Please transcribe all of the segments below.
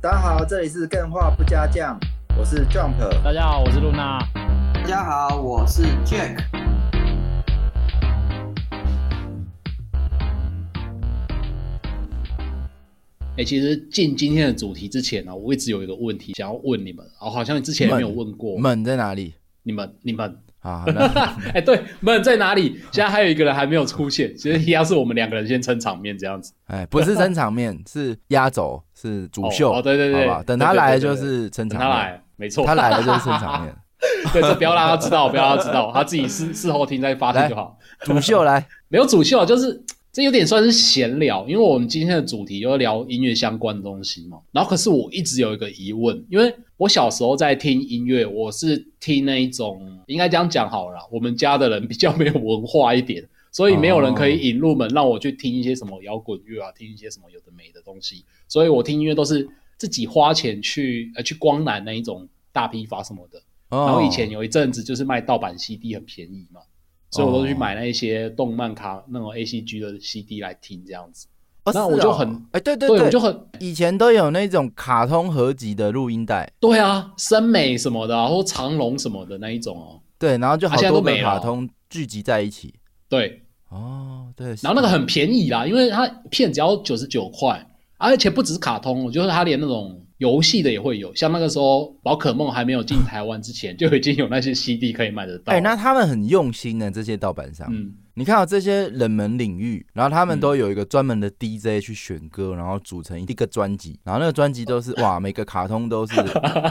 大家好，这里是更画不加酱，我是 Jump。大家好，我是露娜。大家好，我是 Jack。哎、欸，其实进今天的主题之前呢、啊，我一直有一个问题想要问你们，哦，好像之前也没有问过。门在哪里？你们，你们。啊，哎、欸，对，门在哪里？现在还有一个人还没有出现，其实要是我们两个人先撑场面这样子。哎，不是撑场面，是压轴，是主秀。哦，对对对，等他来就是撑场面。他来，没错，他来了就是撑场面。对，这不要让他知道，不要让他知道，他自己事事后听再发生就好。主秀来，没有主秀，就是。这有点算是闲聊，因为我们今天的主题就是聊音乐相关的东西嘛。然后，可是我一直有一个疑问，因为我小时候在听音乐，我是听那一种，应该这样讲好了啦，我们家的人比较没有文化一点，所以没有人可以引入门让我去听一些什么摇滚乐啊，听一些什么有的没的东西。所以我听音乐都是自己花钱去呃去光南那一种大批发什么的。然后以前有一阵子就是卖盗版 CD 很便宜嘛。所以我都去买那一些动漫卡那种 A C G 的 C D 来听这样子，哦、那我就很哎、哦欸，对对对，对。我就很以前都有那种卡通合集的录音带，对啊，森美什么的、啊，或长龙什么的那一种哦，对，然后就好多个卡通聚集在一起，对，哦，对，然后那个很便宜啦，因为它片只要九十九块，而且不只是卡通，我觉得它连那种。游戏的也会有，像那个时候宝可梦还没有进台湾之前，就已经有那些 CD 可以买得到。哎、欸，那他们很用心呢，这些盗版商。嗯，你看到这些冷门领域，然后他们都有一个专门的 DJ 去选歌，然后组成一个专辑，然后那个专辑都是哇，每个卡通都是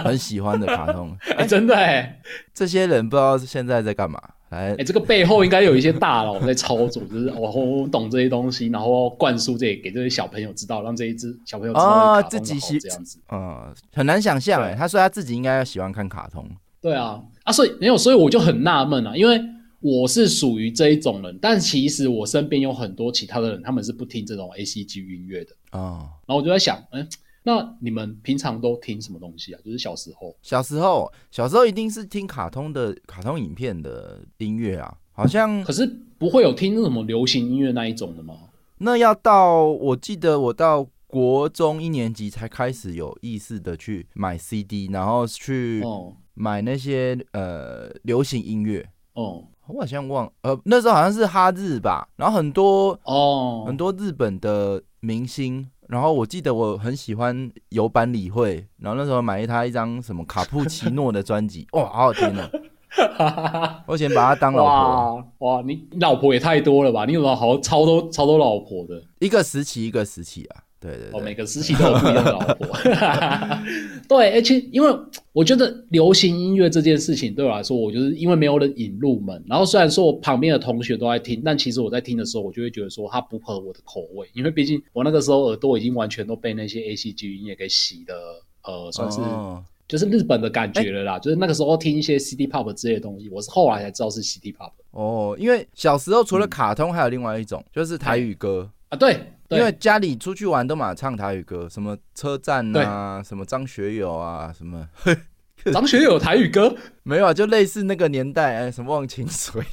很喜欢的卡通。哎、欸，真的哎，这些人不知道现在在干嘛。哎、欸，这个背后应该有一些大佬在操作，就是我、哦、懂这些东西，然后灌输这给这些小朋友知道，让这一只小朋友知道哦，自己喜这样子，呃，很难想象哎。他说他自己应该要喜欢看卡通，对啊，啊，所以没有，所以我就很纳闷啊，因为我是属于这一种人，但其实我身边有很多其他的人，他们是不听这种 ACG 音乐的啊、哦，然后我就在想，嗯。那你们平常都听什么东西啊？就是小时候，小时候，小时候一定是听卡通的卡通影片的音乐啊，好像。可是不会有听那什么流行音乐那一种的吗？那要到我记得我到国中一年级才开始有意识的去买 CD，然后去买那些、哦、呃流行音乐。哦，我好像忘呃那时候好像是哈日吧，然后很多哦很多日本的明星。然后我记得我很喜欢有版理惠，然后那时候买了他一张什么卡布奇诺的专辑，哇，好好听呢！我以前把他当老婆。哇，哇，你老婆也太多了吧？你有好超多超多老婆的？一个时期一个时期啊。对对对，哦，每个时期都有不一样的老婆。对，而且因为我觉得流行音乐这件事情对我来说，我就是因为没有人引入门。然后虽然说我旁边的同学都在听，但其实我在听的时候，我就会觉得说它不合我的口味，因为毕竟我那个时候耳朵已经完全都被那些 ACG 音乐给洗的，呃，算是就是日本的感觉了啦。就是那个时候听一些 City Pop 之类的东西，我是后来才知道是 City Pop。哦，因为小时候除了卡通，还有另外一种，就是台语歌啊，对。因为家里出去玩都嘛唱台语歌，什么车站啊，什么张学友啊，什么 张学友台语歌没有啊？就类似那个年代，哎，什么忘情水，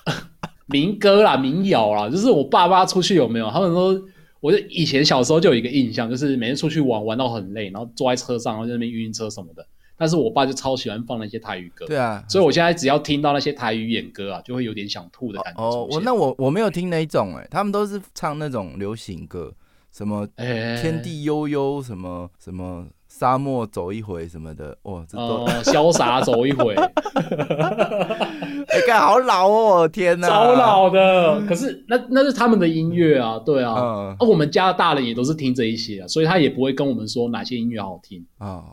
民歌啦，民谣啦，就是我爸妈出去有没有？他们说，我就以前小时候就有一个印象，就是每天出去玩玩到很累，然后坐在车上，然后在那边晕车什么的。但是我爸就超喜欢放那些台语歌，对啊，所以我现在只要听到那些台语演歌啊，就会有点想吐的感觉。哦，我那我我没有听那一种、欸，哎，他们都是唱那种流行歌，什么天地悠悠，什么什么沙漠走一回什么的，哇，这都潇洒走一回，哎，看好老哦，天哪，超老的。可是那那是他们的音乐啊，对啊，嗯、啊，我们家的大人也都是听这一些啊，所以他也不会跟我们说哪些音乐好听。啊。哦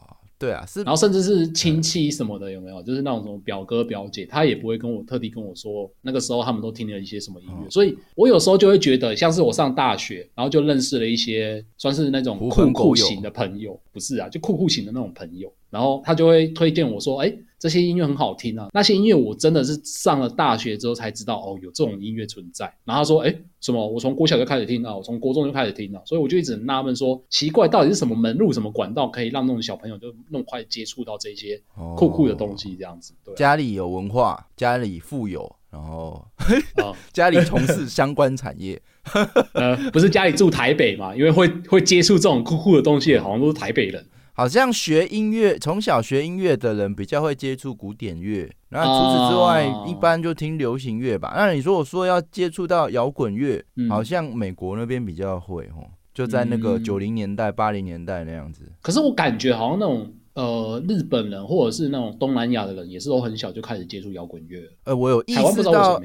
对啊，是，然后甚至是亲戚什么的，有没有？就是那种什么表哥表姐，他也不会跟我特地跟我说，那个时候他们都听了一些什么音乐。哦、所以我有时候就会觉得，像是我上大学，然后就认识了一些算是那种酷酷型的朋友，不是啊，就酷酷型的那种朋友，然后他就会推荐我说，哎。这些音乐很好听啊，那些音乐我真的是上了大学之后才知道哦，有这种音乐存在。然后他说，哎，什么？我从国小就开始听啊，我从国中就开始听了，所以我就一直很纳闷说，奇怪，到底是什么门路、什么管道可以让那种小朋友就那么快接触到这些酷酷的东西？这样子，对，家里有文化，家里富有，然后 家里从事相关产业，呃，不是家里住台北嘛？因为会会接触这种酷酷的东西，好像都是台北人。好像学音乐，从小学音乐的人比较会接触古典乐，那除此之外，哦、一般就听流行乐吧。那你说我说要接触到摇滚乐，嗯、好像美国那边比较会哦，就在那个九零年代、八零、嗯、年代那样子。可是我感觉好像那种呃日本人或者是那种东南亚的人，也是都很小就开始接触摇滚乐。呃，我有意识到，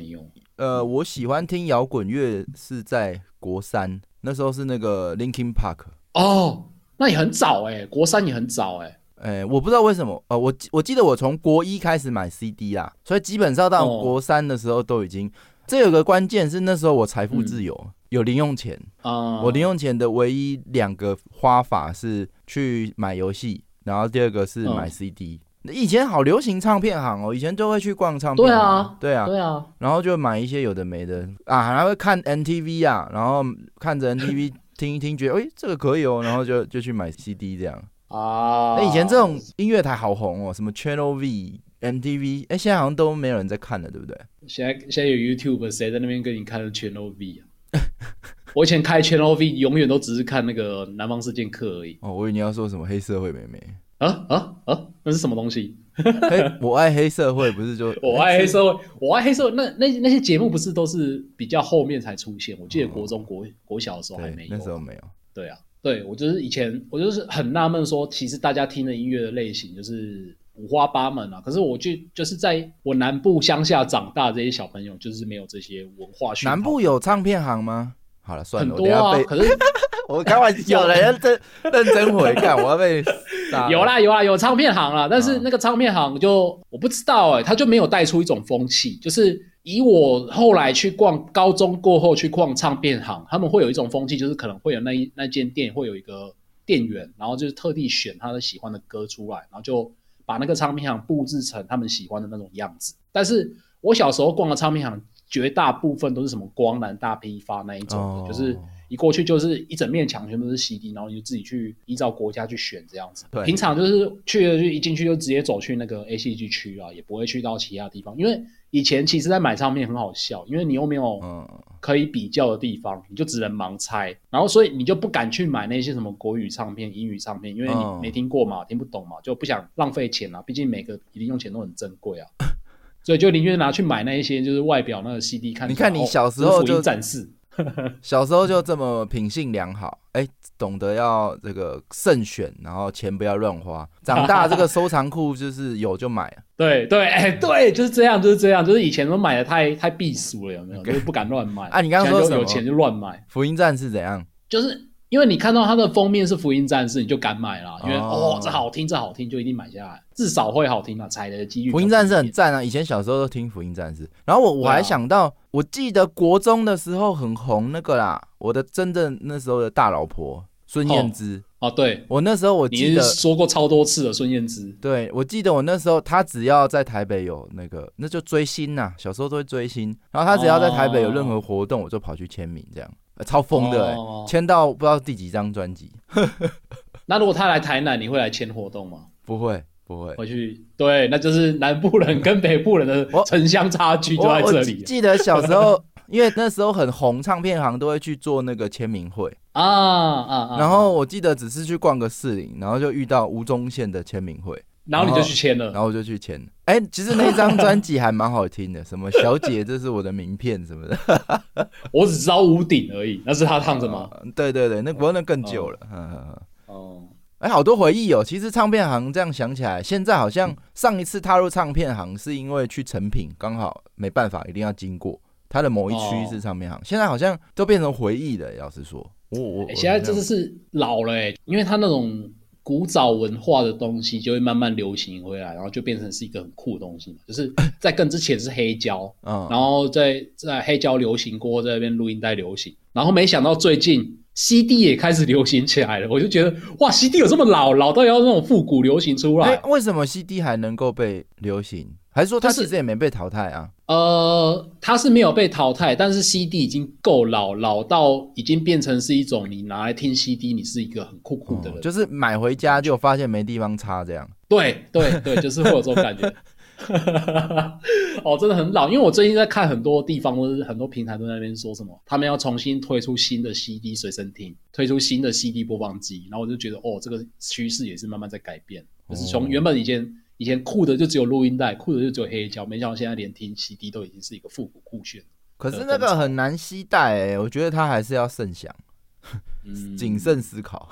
呃，我喜欢听摇滚乐是在国三，那时候是那个 Linkin Park 哦。那也很早哎、欸，国三也很早哎、欸，哎、欸，我不知道为什么，呃，我我记得我从国一开始买 CD 啦，所以基本上到国三的时候都已经，哦、这有个关键是那时候我财富自由，嗯、有零用钱。啊，嗯、我零用钱的唯一两个花法是去买游戏，然后第二个是买 CD。嗯、以前好流行唱片行哦，以前就会去逛唱片行，对啊，对啊，对啊，然后就买一些有的没的。啊，还会看 NTV 啊，然后看着 MTV。听一听，觉得哎、欸，这个可以哦，然后就就去买 CD 这样啊。那以前这种音乐台好红哦，什么 Channel V、MTV，哎，现在好像都没有人在看了，对不对？现在现在有 YouTube，谁在那边跟你看 Channel V 啊？我以前开 Channel V，永远都只是看那个《南方四剑客》而已。哦，我以为你要说什么黑社会妹妹啊啊啊！那是什么东西？黑我爱黑社会，不是就 我爱黑社会，我爱黑社会。那那那些节目不是都是比较后面才出现？我记得国中国国小的时候还没有，那时候没有。对啊，对我就是以前我就是很纳闷，说其实大家听的音乐的类型就是五花八门啊。可是我就就是在我南部乡下长大这些小朋友，就是没有这些文化。南部有唱片行吗？好了，算了，很多啊。可是 我开玩笑，人家认认真回看，我要被。有啦有啦有唱片行啦，但是那个唱片行就我不知道哎、欸，他就没有带出一种风气，就是以我后来去逛高中过后去逛唱片行，他们会有一种风气，就是可能会有那一那间店会有一个店员，然后就是特地选他的喜欢的歌出来，然后就把那个唱片行布置成他们喜欢的那种样子。但是我小时候逛的唱片行，绝大部分都是什么光南大批发那一种的，哦、就是。一过去就是一整面墙全部都是 CD，然后你就自己去依照国家去选这样子。对，平常就是去了就一进去就直接走去那个 ACG 区啊，也不会去到其他地方。因为以前其实在买唱片很好笑，因为你又没有可以比较的地方，你就只能盲猜，然后所以你就不敢去买那些什么国语唱片、英语唱片，因为你没听过嘛，听不懂嘛，就不想浪费钱啊。毕竟每个零用钱都很珍贵啊，所以就宁愿拿去买那一些就是外表那个 CD 看。你看你小时候就展示。小时候就这么品性良好，哎、欸，懂得要这个慎选，然后钱不要乱花。长大这个 收藏库就是有就买。对对，哎、欸、对，就是这样，就是这样，就是以前都买的太太避俗了，有没有？就是不敢乱买。啊，你刚刚说什么？有钱就乱买。福音战士怎样？就是。因为你看到它的封面是福音战士，你就敢买了，因为哦，哦这好听，这好听，就一定买下来，至少会好听嘛，踩的几率。福音战士很赞啊，以前小时候都听福音战士。然后我我还想到，啊、我记得国中的时候很红那个啦，我的真正那时候的大老婆孙燕姿哦，哦，对，我那时候我记得说过超多次了，孙燕姿。对，我记得我那时候她只要在台北有那个，那就追星呐、啊，小时候都会追星，然后她只要在台北有任何活动，我就跑去签名这样。超疯的签、哦、到不知道第几张专辑。那如果他来台南，你会来签活动吗？不会，不会。回去对，那就是南部人 跟北部人的城乡差距就在这里。记得小时候，因为那时候很红，唱片行都会去做那个签名会啊 啊。啊然后我记得只是去逛个市林，然后就遇到吴宗宪的签名会。然后你就去签了，然后我就去签。哎、欸，其实那张专辑还蛮好听的，什么小姐，这是我的名片什么的。我只知道屋顶而已，那是他唱的吗？呃、对对对，那不过那更久了。哦，哦，哎，好多回忆哦。其实唱片行这样想起来，现在好像上一次踏入唱片行是因为去成品，刚好没办法，一定要经过它的某一区是唱片行。哦、现在好像都变成回忆了。老实说，我我、欸、现在真的是老了哎，因为他那种。古早文化的东西就会慢慢流行回来，然后就变成是一个很酷的东西嘛。就是在更之前是黑胶，嗯，然后在在黑胶流行过后，在那边录音带流行，然后没想到最近 CD 也开始流行起来了。我就觉得哇，CD 有这么老，老到要那种复古流行出来？欸，为什么 CD 还能够被流行？还是说它其实也没被淘汰啊？呃，他是没有被淘汰，但是 CD 已经够老，老到已经变成是一种你拿来听 CD，你是一个很酷酷的人，哦，就是买回家就发现没地方插这样。对对对，就是会有这种感觉。哦，真的很老，因为我最近在看很多地方，都是很多平台都在那边说什么，他们要重新推出新的 CD 随身听，推出新的 CD 播放机，然后我就觉得，哦，这个趋势也是慢慢在改变，就是从原本以前以前酷的就只有录音带，酷的就只有黑胶，没想到现在连听 CD 都已经是一个复古酷炫。可是那个很难携带诶，我觉得它还是要慎想，谨慎思考。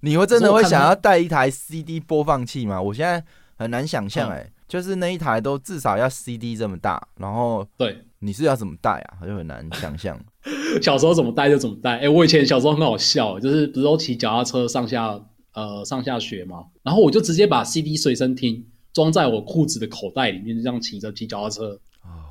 你会真的会想要带一台 CD 播放器吗？我现在很难想象，哎，就是那一台都至少要 CD 这么大，然后对，你是要怎么带啊？我就很难想象。小时候怎么带就怎么带。哎、欸，我以前小时候很好笑，就是不是都骑脚踏车上下呃上下学嘛，然后我就直接把 CD 随身听装在我裤子的口袋里面，就这样骑着骑脚踏车，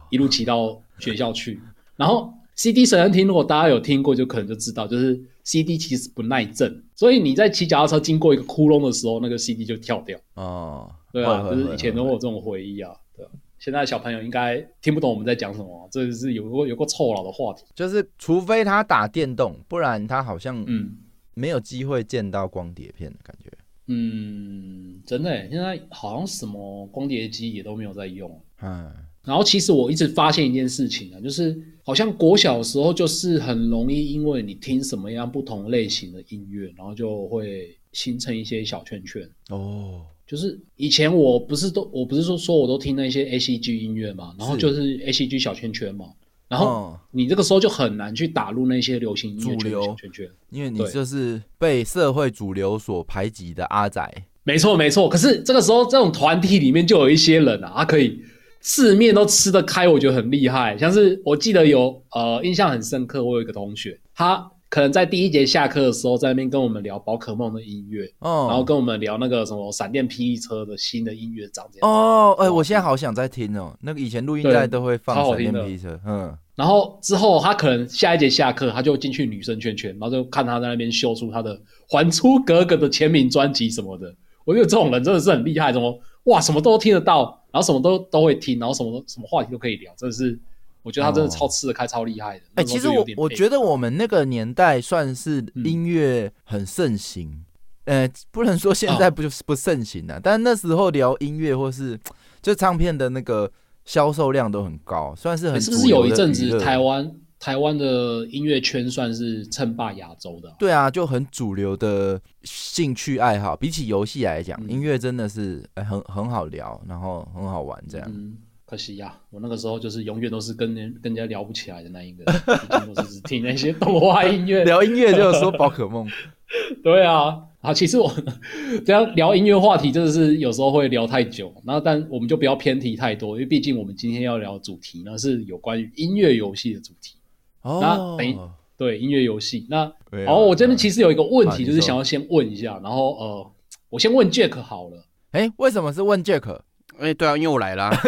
一路骑到学校去。然后 CD 随身听，如果大家有听过，就可能就知道，就是 CD 其实不耐震。所以你在骑脚踏车经过一个窟窿的时候，那个 CD 就跳掉。哦，对啊，就是以前都有这种回忆啊。对啊，现在小朋友应该听不懂我们在讲什么，这是有个有个臭老的话题。就是除非他打电动，不然他好像嗯没有机会见到光碟片的感觉。嗯，真的，现在好像什么光碟机也都没有在用。嗯。然后其实我一直发现一件事情啊，就是好像国小的时候就是很容易，因为你听什么样不同类型的音乐，然后就会形成一些小圈圈。哦，就是以前我不是都我不是说说我都听那些 A C G 音乐嘛，然后就是 A C G 小圈圈嘛，然后你这个时候就很难去打入那些流行音乐主流圈圈，因为你就是被社会主流所排挤的阿仔。没错没错，可是这个时候这种团体里面就有一些人啊，他可以。四面都吃得开，我觉得很厉害。像是我记得有呃印象很深刻，我有一个同学，他可能在第一节下课的时候，在那边跟我们聊宝可梦的音乐，哦，然后跟我们聊那个什么闪电霹雳车的新的音乐长这样。哦，哎、欸，我现在好想再听哦，那个以前录音带都会放闪电霹雳车，嗯。然后之后他可能下一节下课，他就进去女生圈圈，然后就看他在那边秀出他的《还珠格格》的签名专辑什么的。我觉得这种人真的是很厉害，怎么哇什么都听得到。然后什么都都会听，然后什么都什么话题都可以聊，真的是，我觉得他真的超吃得开，哦、超厉害的。哎、欸，其实我我觉得我们那个年代算是音乐很盛行，呃、不能说现在不就是不盛行了，啊，哦、但那时候聊音乐或是就唱片的那个销售量都很高，算是很。是不是有一阵子台湾？台湾的音乐圈算是称霸亚洲的，对啊，就很主流的兴趣爱好。比起游戏来讲，嗯、音乐真的是、欸、很很好聊，然后很好玩这样。嗯，可惜呀、啊，我那个时候就是永远都是跟人跟人家聊不起来的那一个，我是只听那些动画音乐，聊音乐就是说宝可梦。对啊，啊，其实我 这样聊音乐话题真的是有时候会聊太久，然后但我们就不要偏题太多，因为毕竟我们今天要聊的主题呢是有关于音乐游戏的主题。哦，那等于对音乐游戏，那啊、哦我这边其实有一个问题，就是想要先问一下，然后呃，我先问 Jack 好了。哎，为什么是问 Jack？哎，对啊，因为我来啦。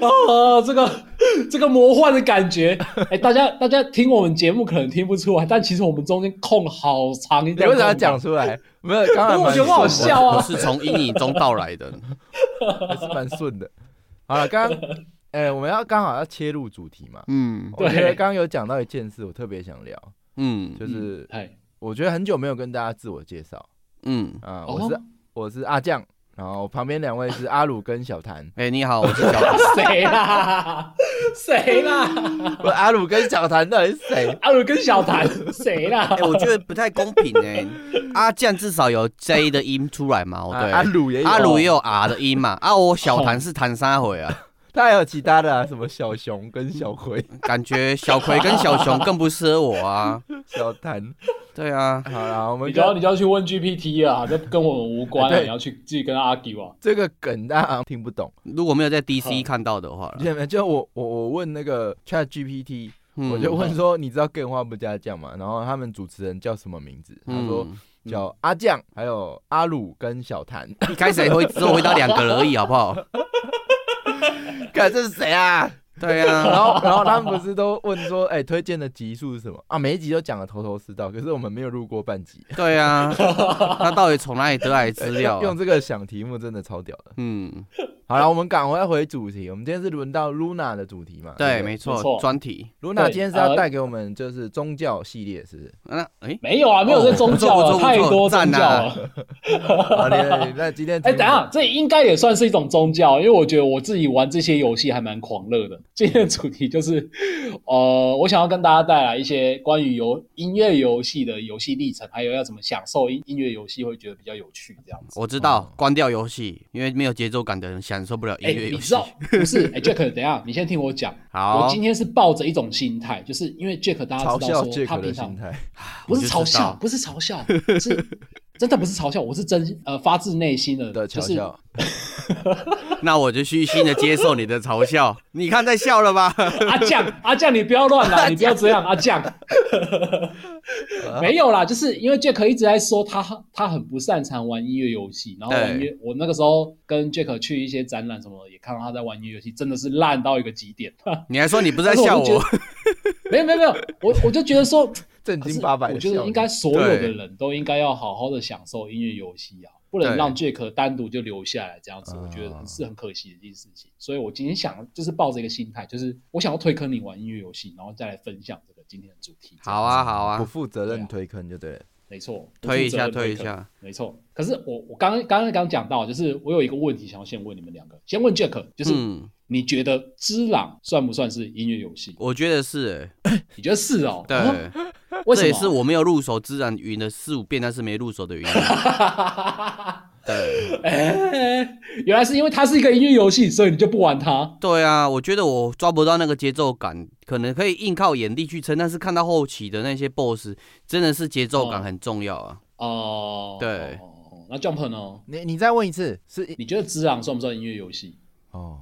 哦，这个这个魔幻的感觉，哎，大家大家听我们节目可能听不出来，但其实我们中间空好长一段。你为啥讲出来？没有，刚刚我觉得好笑啊，我是从阴影中到来的，还是蛮顺的。好了，刚刚，哎、欸，我们要刚好要切入主题嘛。嗯，我觉得刚刚有讲到一件事，我特别想聊。嗯，就是，我觉得很久没有跟大家自我介绍。嗯啊，我是我是阿酱，然后旁边两位是阿鲁跟小谭。哎，你好，我是小谭。谁啦？谁啦？我阿鲁跟小谭到底是谁？阿鲁跟小谭谁啦？哎，我觉得不太公平哎。阿酱至少有 J 的音出来嘛？对，阿鲁也有，阿鲁也有 R 的音嘛？啊，我小谭是谭三回啊。他还有其他的啊，什么小熊跟小葵，感觉小葵跟小熊更不适合我啊。小谭，对啊，好啦，我们你就要你就要去问 GPT 啊，这跟我们无关啊，你要去自己跟他 argue 啊。这个梗大家听不懂，如果没有在 DC 看到的话，就我我我问那个 Chat GPT，我就问说，你知道更画不加酱吗？然后他们主持人叫什么名字？他说叫阿酱，还有阿鲁跟小谭。一开始会只有回答两个而已，好不好？看这是谁啊？对呀、啊，然后然后他们不是都问说，哎、欸，推荐的集数是什么啊？每一集都讲的头头是道，可是我们没有录过半集。对呀、啊，他到底从哪里得来资料？用这个想题目真的超屌的。嗯，好了，我们赶快回主题。我们今天是轮到 Luna 的主题嘛？对，没错，专题。Luna 今天是要带给我们就是宗教系列，是不是？那哎，没有啊，没有这宗教了，太多宗教 了。那今天 哎，等下，这应该也算是一种宗教，因为我觉得我自己玩这些游戏还蛮狂热的。今天的主题就是，呃，我想要跟大家带来一些关于游音乐游戏的游戏历程，还有要怎么享受音音乐游戏会觉得比较有趣这样子。我知道，关掉游戏，因为没有节奏感的人享受不了音乐游戏。你知道 不是？哎，Jack，等下，你先听我讲。好，我今天是抱着一种心态，就是因为 Jack 大家知道说他平常不是嘲笑，不是嘲笑，是真的不是嘲笑，我是真呃发自内心的的嘲笑。那我就虚心的接受你的嘲笑。你看在笑了吧？阿酱，阿酱，你不要乱来，你不要这样，阿酱。没有啦，就是因为 Jack 一直在说他他很不擅长玩音乐游戏，然后玩音乐，我那个时候跟 Jack 去一些展览什么，也看到他在玩音乐游戏，真的是烂到一个极点。你还说你不在笑我？没有没有没有，我我就觉得说正经八百，我觉得应该所有的人都应该要好好的享受音乐游戏啊。不能让 Jack 单独就留下来这样子，我觉得是很可惜的一件事情。所以我今天想就是抱着一个心态，就是我想要推坑你玩音乐游戏，然后再来分享这个今天的主题。好啊，好啊，不负责任推坑就对了。没错，推一下，推一下，没错。可是我我刚刚刚刚讲到，就是我有一个问题想要先问你们两个，先问 Jack，就是你觉得《知朗》算不算是音乐游戏？我觉得是，哎，你觉得是哦？对，这也是我没有入手《自然》云了四五遍，但是没入手的原因。对，哎，原来是因为它是一个音乐游戏，所以你就不玩它？对啊，我觉得我抓不到那个节奏感，可能可以硬靠眼力去撑，但是看到后期的那些 BOSS，真的是节奏感很重要啊。哦，对，那 Jump 呢？你你再问一次，是你觉得《之狼》算不算音乐游戏？哦，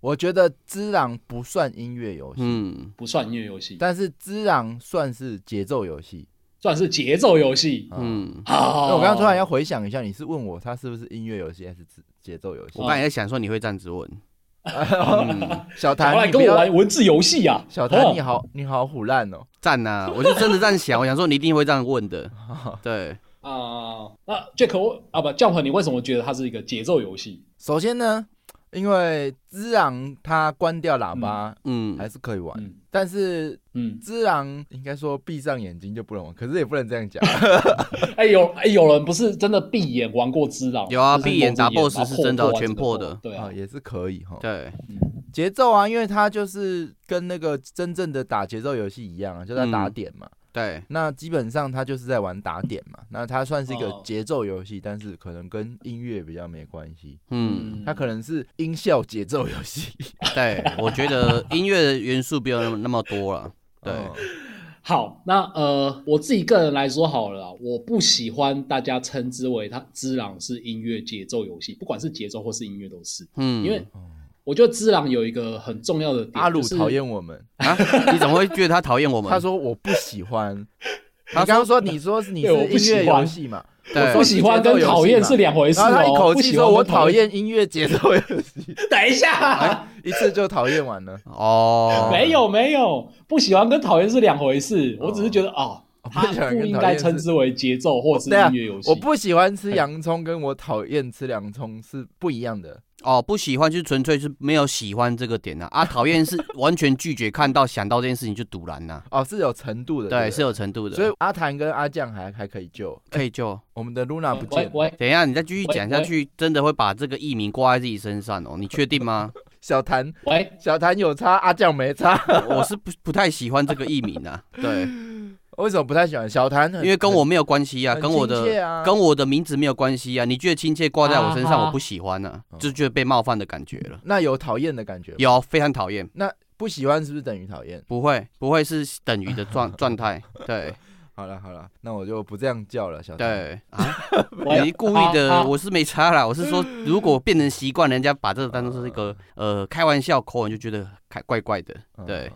我觉得《只狼》不算音乐游戏，嗯，不算音乐游戏，但是《只狼》算是节奏游戏。算是节奏游戏，嗯，好。那我刚刚突然要回想一下，你是问我它是不是音乐游戏还是节奏游戏？我刚才在想说你会这样子问。小谭，来跟我玩文字游戏啊！小谭，你好，你好虎烂哦！赞呐！我就真的这样想，我想说你一定会这样问的。对啊，那 Jack 啊不，Jump，你为什么觉得它是一个节奏游戏？首先呢。因为之狼他关掉喇叭，嗯，还是可以玩，嗯、但是，嗯，之狼应该说闭上眼睛就不能玩，可是也不能这样讲。哎、欸，有哎、欸，有人不是真的闭眼玩过之狼？有啊，闭眼打 BOSS 是真的全破的，对啊，也是可以哈。对，节奏啊，因为它就是跟那个真正的打节奏游戏一样啊，就在打点嘛。嗯对，那基本上他就是在玩打点嘛，那他算是一个节奏游戏，但是可能跟音乐比较没关系。嗯，他可能是音效节奏游戏。对，我觉得音乐的元素没有那么那么多了。对，好，那呃，我自己个人来说好了，我不喜欢大家称之为它《之狼》是音乐节奏游戏，不管是节奏或是音乐都是。嗯，因为。我觉得只狼有一个很重要的点，阿鲁讨厌我们啊？你怎么会觉得他讨厌我们？他说我不喜欢。他刚刚说你说是 你是音乐游戏嘛？我不喜欢跟讨厌是两回事哦。他一口气说我讨厌音乐节奏游戏。等一下，一次就讨厌完了哦？没有没有，不喜欢跟讨厌是两回事。我只是觉得啊，他不应该称之为节奏或是音乐游戏。我不喜欢吃洋葱，跟我讨厌吃洋葱是不一样的。哦，不喜欢就纯粹是没有喜欢这个点呐，啊，讨厌是完全拒绝看到想到这件事情就堵然呐。哦，是有程度的，对，是有程度的。所以阿谭跟阿酱还还可以救，可以救。我们的露娜不见。等一下，你再继续讲下去，真的会把这个艺名挂在自己身上哦？你确定吗？小谭，喂，小谭有差，阿酱没差。我是不不太喜欢这个艺名啊，对。为什么不太喜欢小谭？因为跟我没有关系啊，跟我的跟我的名字没有关系啊。你觉得亲切挂在我身上，我不喜欢呢，就觉得被冒犯的感觉了。那有讨厌的感觉？有，非常讨厌。那不喜欢是不是等于讨厌？不会，不会是等于的状状态。对，好了好了，那我就不这样叫了，小谭。对啊，你故意的，我是没差啦。我是说，如果变成习惯，人家把这个当做是一个呃开玩笑口吻，就觉得开怪怪的。对，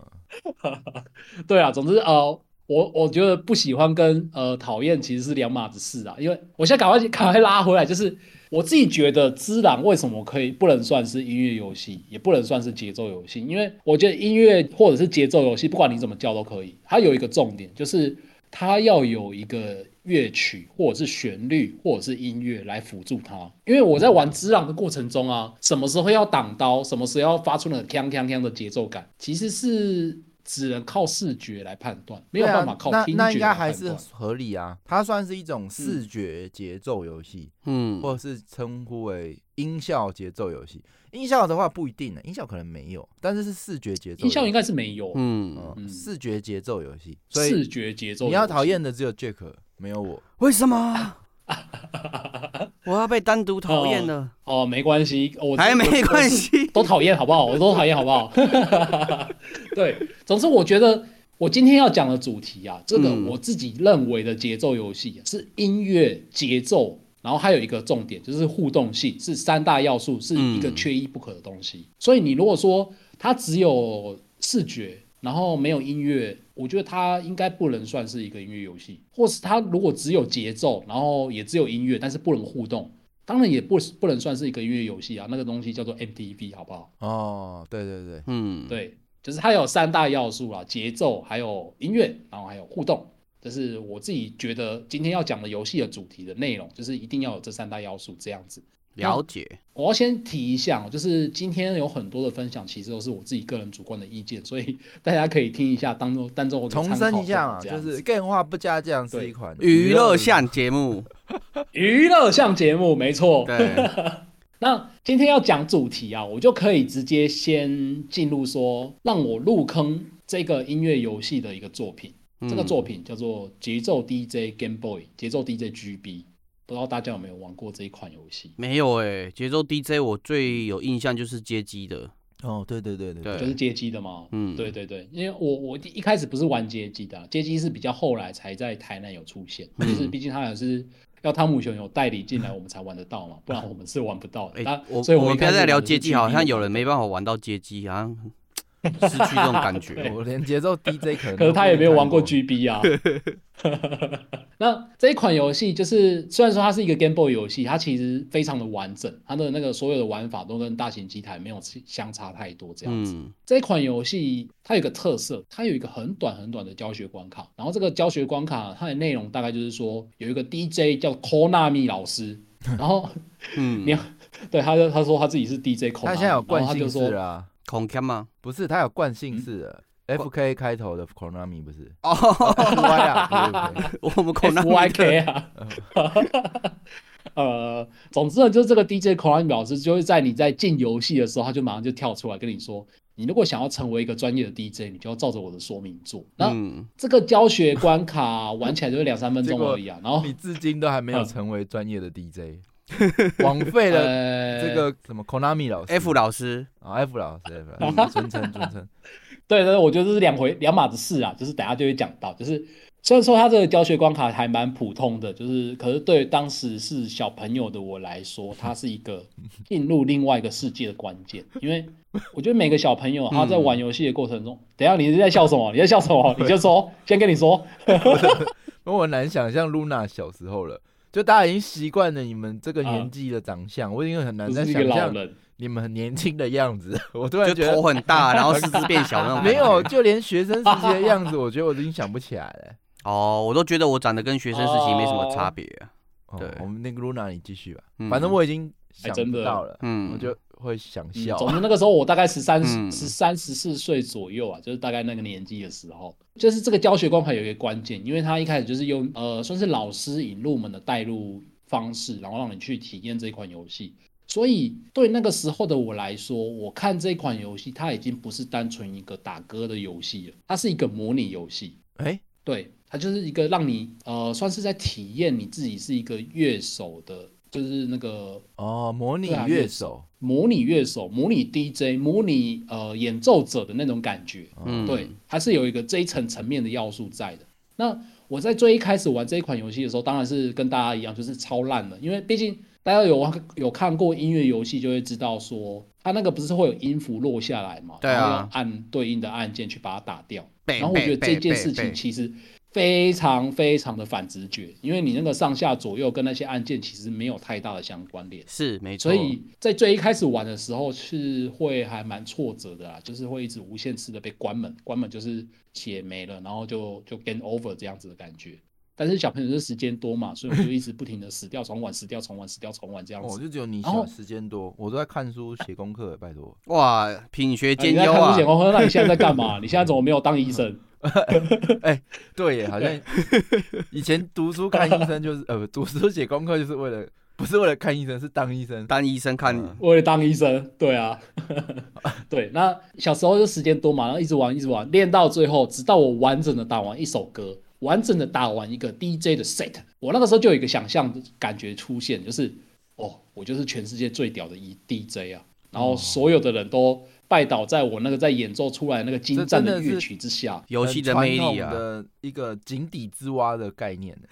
对啊，总之呃。我我觉得不喜欢跟呃讨厌其实是两码子事啊，因为我现在赶快 赶快拉回来，就是我自己觉得《只狼》为什么可以不能算是音乐游戏，也不能算是节奏游戏，因为我觉得音乐或者是节奏游戏，不管你怎么叫都可以，它有一个重点就是它要有一个乐曲，或者是旋律，或者是音乐来辅助它。因为我在玩只狼的过程中啊，什么时候要挡刀，什么时候要发出那个锵锵锵的节奏感，其实是。只能靠视觉来判断，没有办法靠听觉。那那应该还是合理啊，它算是一种视觉节奏游戏，嗯，或者是称呼为音效节奏游戏。音效的话不一定呢，音效可能没有，但是是视觉节奏。音效应该是没有，嗯，嗯视觉节奏游戏。所以视觉节奏，你要讨厌的只有 Jack，没有我。为什么？我要被单独讨厌了哦，哦，没关系，我还没关系，都讨厌好不好？我都讨厌好不好？对，总之我觉得我今天要讲的主题啊，这个我自己认为的节奏游戏是音乐节奏，然后还有一个重点就是互动性，是三大要素，是一个缺一不可的东西。所以你如果说它只有视觉，然后没有音乐。我觉得它应该不能算是一个音乐游戏，或是它如果只有节奏，然后也只有音乐，但是不能互动，当然也不不能算是一个音乐游戏啊。那个东西叫做 MTV，好不好？哦，对对对，嗯，对，就是它有三大要素啦，节奏，还有音乐，然后还有互动。这是我自己觉得今天要讲的游戏的主题的内容，就是一定要有这三大要素这样子。了解，我要先提一下，就是今天有很多的分享，其实都是我自己个人主观的意见，所以大家可以听一下，当中当中我重申一下啊，就是《Game 话不加酱》是一款娱乐向节目，娱乐向节目没错。对，那今天要讲主题啊，我就可以直接先进入说，让我入坑这个音乐游戏的一个作品，嗯、这个作品叫做《节奏 DJ Game Boy》，节奏 DJ GB。不知道大家有没有玩过这一款游戏？没有哎、欸，节奏 DJ 我最有印象就是街机的。哦，对对对对，对，就是街机的嘛。嗯，对对对，因为我我一开始不是玩街机的、啊，街机是比较后来才在台南有出现，嗯、就是毕竟它也是要汤姆熊有代理进来，我们才玩得到嘛，不然我们是玩不到的。哎、欸，我所以我们不要再聊街机，好像有人没办法玩到街机，好像失去这种感觉。我连节奏 DJ 可能可是他也没有玩过 GB 啊。那这一款游戏就是，虽然说它是一个 Game Boy 游戏，它其实非常的完整，它的那个所有的玩法都跟大型机台没有相差太多这样子。嗯、这一款游戏它有一个特色，它有一个很短很短的教学关卡，然后这个教学关卡它的内容大概就是说，有一个 DJ 叫 Konami 老师，然后嗯，你对他就他说他自己是 DJ Konami，他现在有惯性式啊，Konami 吗？不是，它有惯性式的。F K 开头的 Konami 不是？哦，Y 啊，我们 Konami Y K 啊，呃，总之呢，就是这个 DJ Konami 老师就会在你在进游戏的时候，他就马上就跳出来跟你说，你如果想要成为一个专业的 DJ，你就要照着我的说明做。那、嗯、这个教学关卡玩起来就是两三分钟而已啊，然后你至今都还没有成为专业的 DJ，枉费了这个什么？Konami 老师，F 老师。啊，F 老师，尊称尊称。对对，我觉得这是两回两码子事啊，就是等下就会讲到，就是虽然说他这个教学关卡还蛮普通的，就是可是对当时是小朋友的我来说，它是一个 进入另外一个世界的关键，因为我觉得每个小朋友他在玩游戏的过程中，嗯、等下你是在笑什么？你在笑什么？你就说，先跟你说，我很难想象露娜小时候了，就大家已经习惯了你们这个年纪的长相，啊、我已经很难再想象。你们很年轻的样子，我突然觉得头很大，然后四肢变小那种。没有，就连学生时期的样子，我觉得我都已经想不起来了。哦，我都觉得我长得跟学生时期没什么差别啊。对，我们那个露娜，你继续吧。反正我已经想不到了，嗯，我就会想笑。总之那个时候我大概十三、十三、十四岁左右啊，就是大概那个年纪的时候，就是这个教学光盘有一个关键，因为他一开始就是用呃，算是老师引入门的带入方式，然后让你去体验这一款游戏。所以对那个时候的我来说，我看这款游戏，它已经不是单纯一个打歌的游戏了，它是一个模拟游戏。哎、欸，对，它就是一个让你呃，算是在体验你自己是一个乐手的，就是那个哦，模拟乐手，模拟乐手，模拟 DJ，模拟呃演奏者的那种感觉。嗯，对，还是有一个这一层层面的要素在的。那我在最一开始玩这一款游戏的时候，当然是跟大家一样，就是超烂的，因为毕竟。大家有玩有看过音乐游戏，就会知道说，它那个不是会有音符落下来嘛？对啊，然后要按对应的按键去把它打掉。然后我觉得这件事情其实非常非常的反直觉，因为你那个上下左右跟那些按键其实没有太大的相关联，是没错。所以在最一开始玩的时候是会还蛮挫折的啦，就是会一直无限次的被关门，关门就是血没了，然后就就 game over 这样子的感觉。但是小朋友的时间多嘛，所以我就一直不停的死掉重玩，死掉重玩，死掉重玩这样子。哦，就只有你小时间多，我都在看书写功课，拜托。哇，品学兼优啊！你在看书写功课，那你现在在干嘛？你现在怎么没有当医生？哎、欸，对耶，好像以前读书看医生就是呃，读书写功课就是为了，不是为了看医生，是当医生，当医生看，嗯、为了当医生。对啊，对，那小时候就时间多嘛，然后一直玩，一直玩，练到最后，直到我完整的打完一首歌。完整的打完一个 DJ 的 set，我那个时候就有一个想象的感觉出现，就是哦，我就是全世界最屌的一 DJ 啊，然后所有的人都拜倒在我那个在演奏出来那个精湛的乐曲之下。游戏的魅力啊，的一个井底之蛙的概念。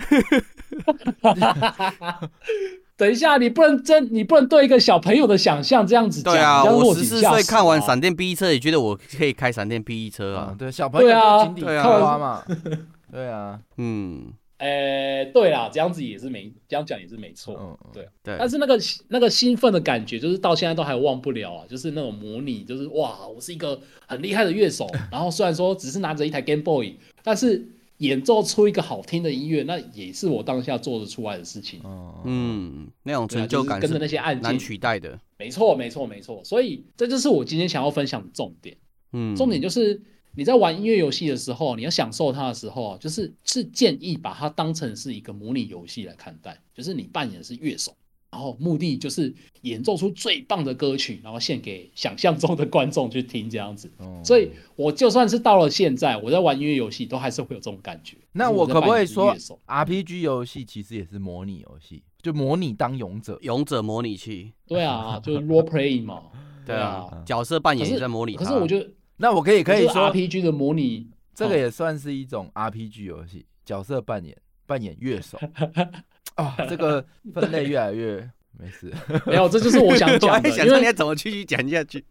等一下，你不能真，你不能对一个小朋友的想象这样子讲。对啊，我十四岁看完闪电霹雳车，也觉得我可以开闪电霹雳车啊。嗯、对，小朋友就井底之蛙嘛。对啊，嗯，诶、欸，对啦，这样子也是没，这样讲也是没错，嗯，对对。但是那个那个兴奋的感觉，就是到现在都还忘不了啊，就是那种模拟，就是哇，我是一个很厉害的乐手，然后虽然说只是拿着一台 Game Boy，但是演奏出一个好听的音乐，那也是我当下做得出来的事情，嗯，那种成就感、就是、跟着那些按键难取代的，没错，没错，没错。所以这就是我今天想要分享的重点，嗯，重点就是。你在玩音乐游戏的时候，你要享受它的时候，就是是建议把它当成是一个模拟游戏来看待，就是你扮演的是乐手，然后目的就是演奏出最棒的歌曲，然后献给想象中的观众去听这样子。哦，所以我就算是到了现在，我在玩音乐游戏，都还是会有这种感觉。那我可不可以说，RPG 游戏其实也是模拟游戏，就模拟当勇者，勇者模拟器。对啊，就是 role playing 嘛。对啊，对啊，角色扮演也在模拟。可是我觉得。那我可以可以说 RPG 的模拟，这个也算是一种 RPG 游戏，角色扮演，扮演乐手 啊，这个分类越来越没事，没有，这就是我想讲的，想说你要怎么继续讲下去。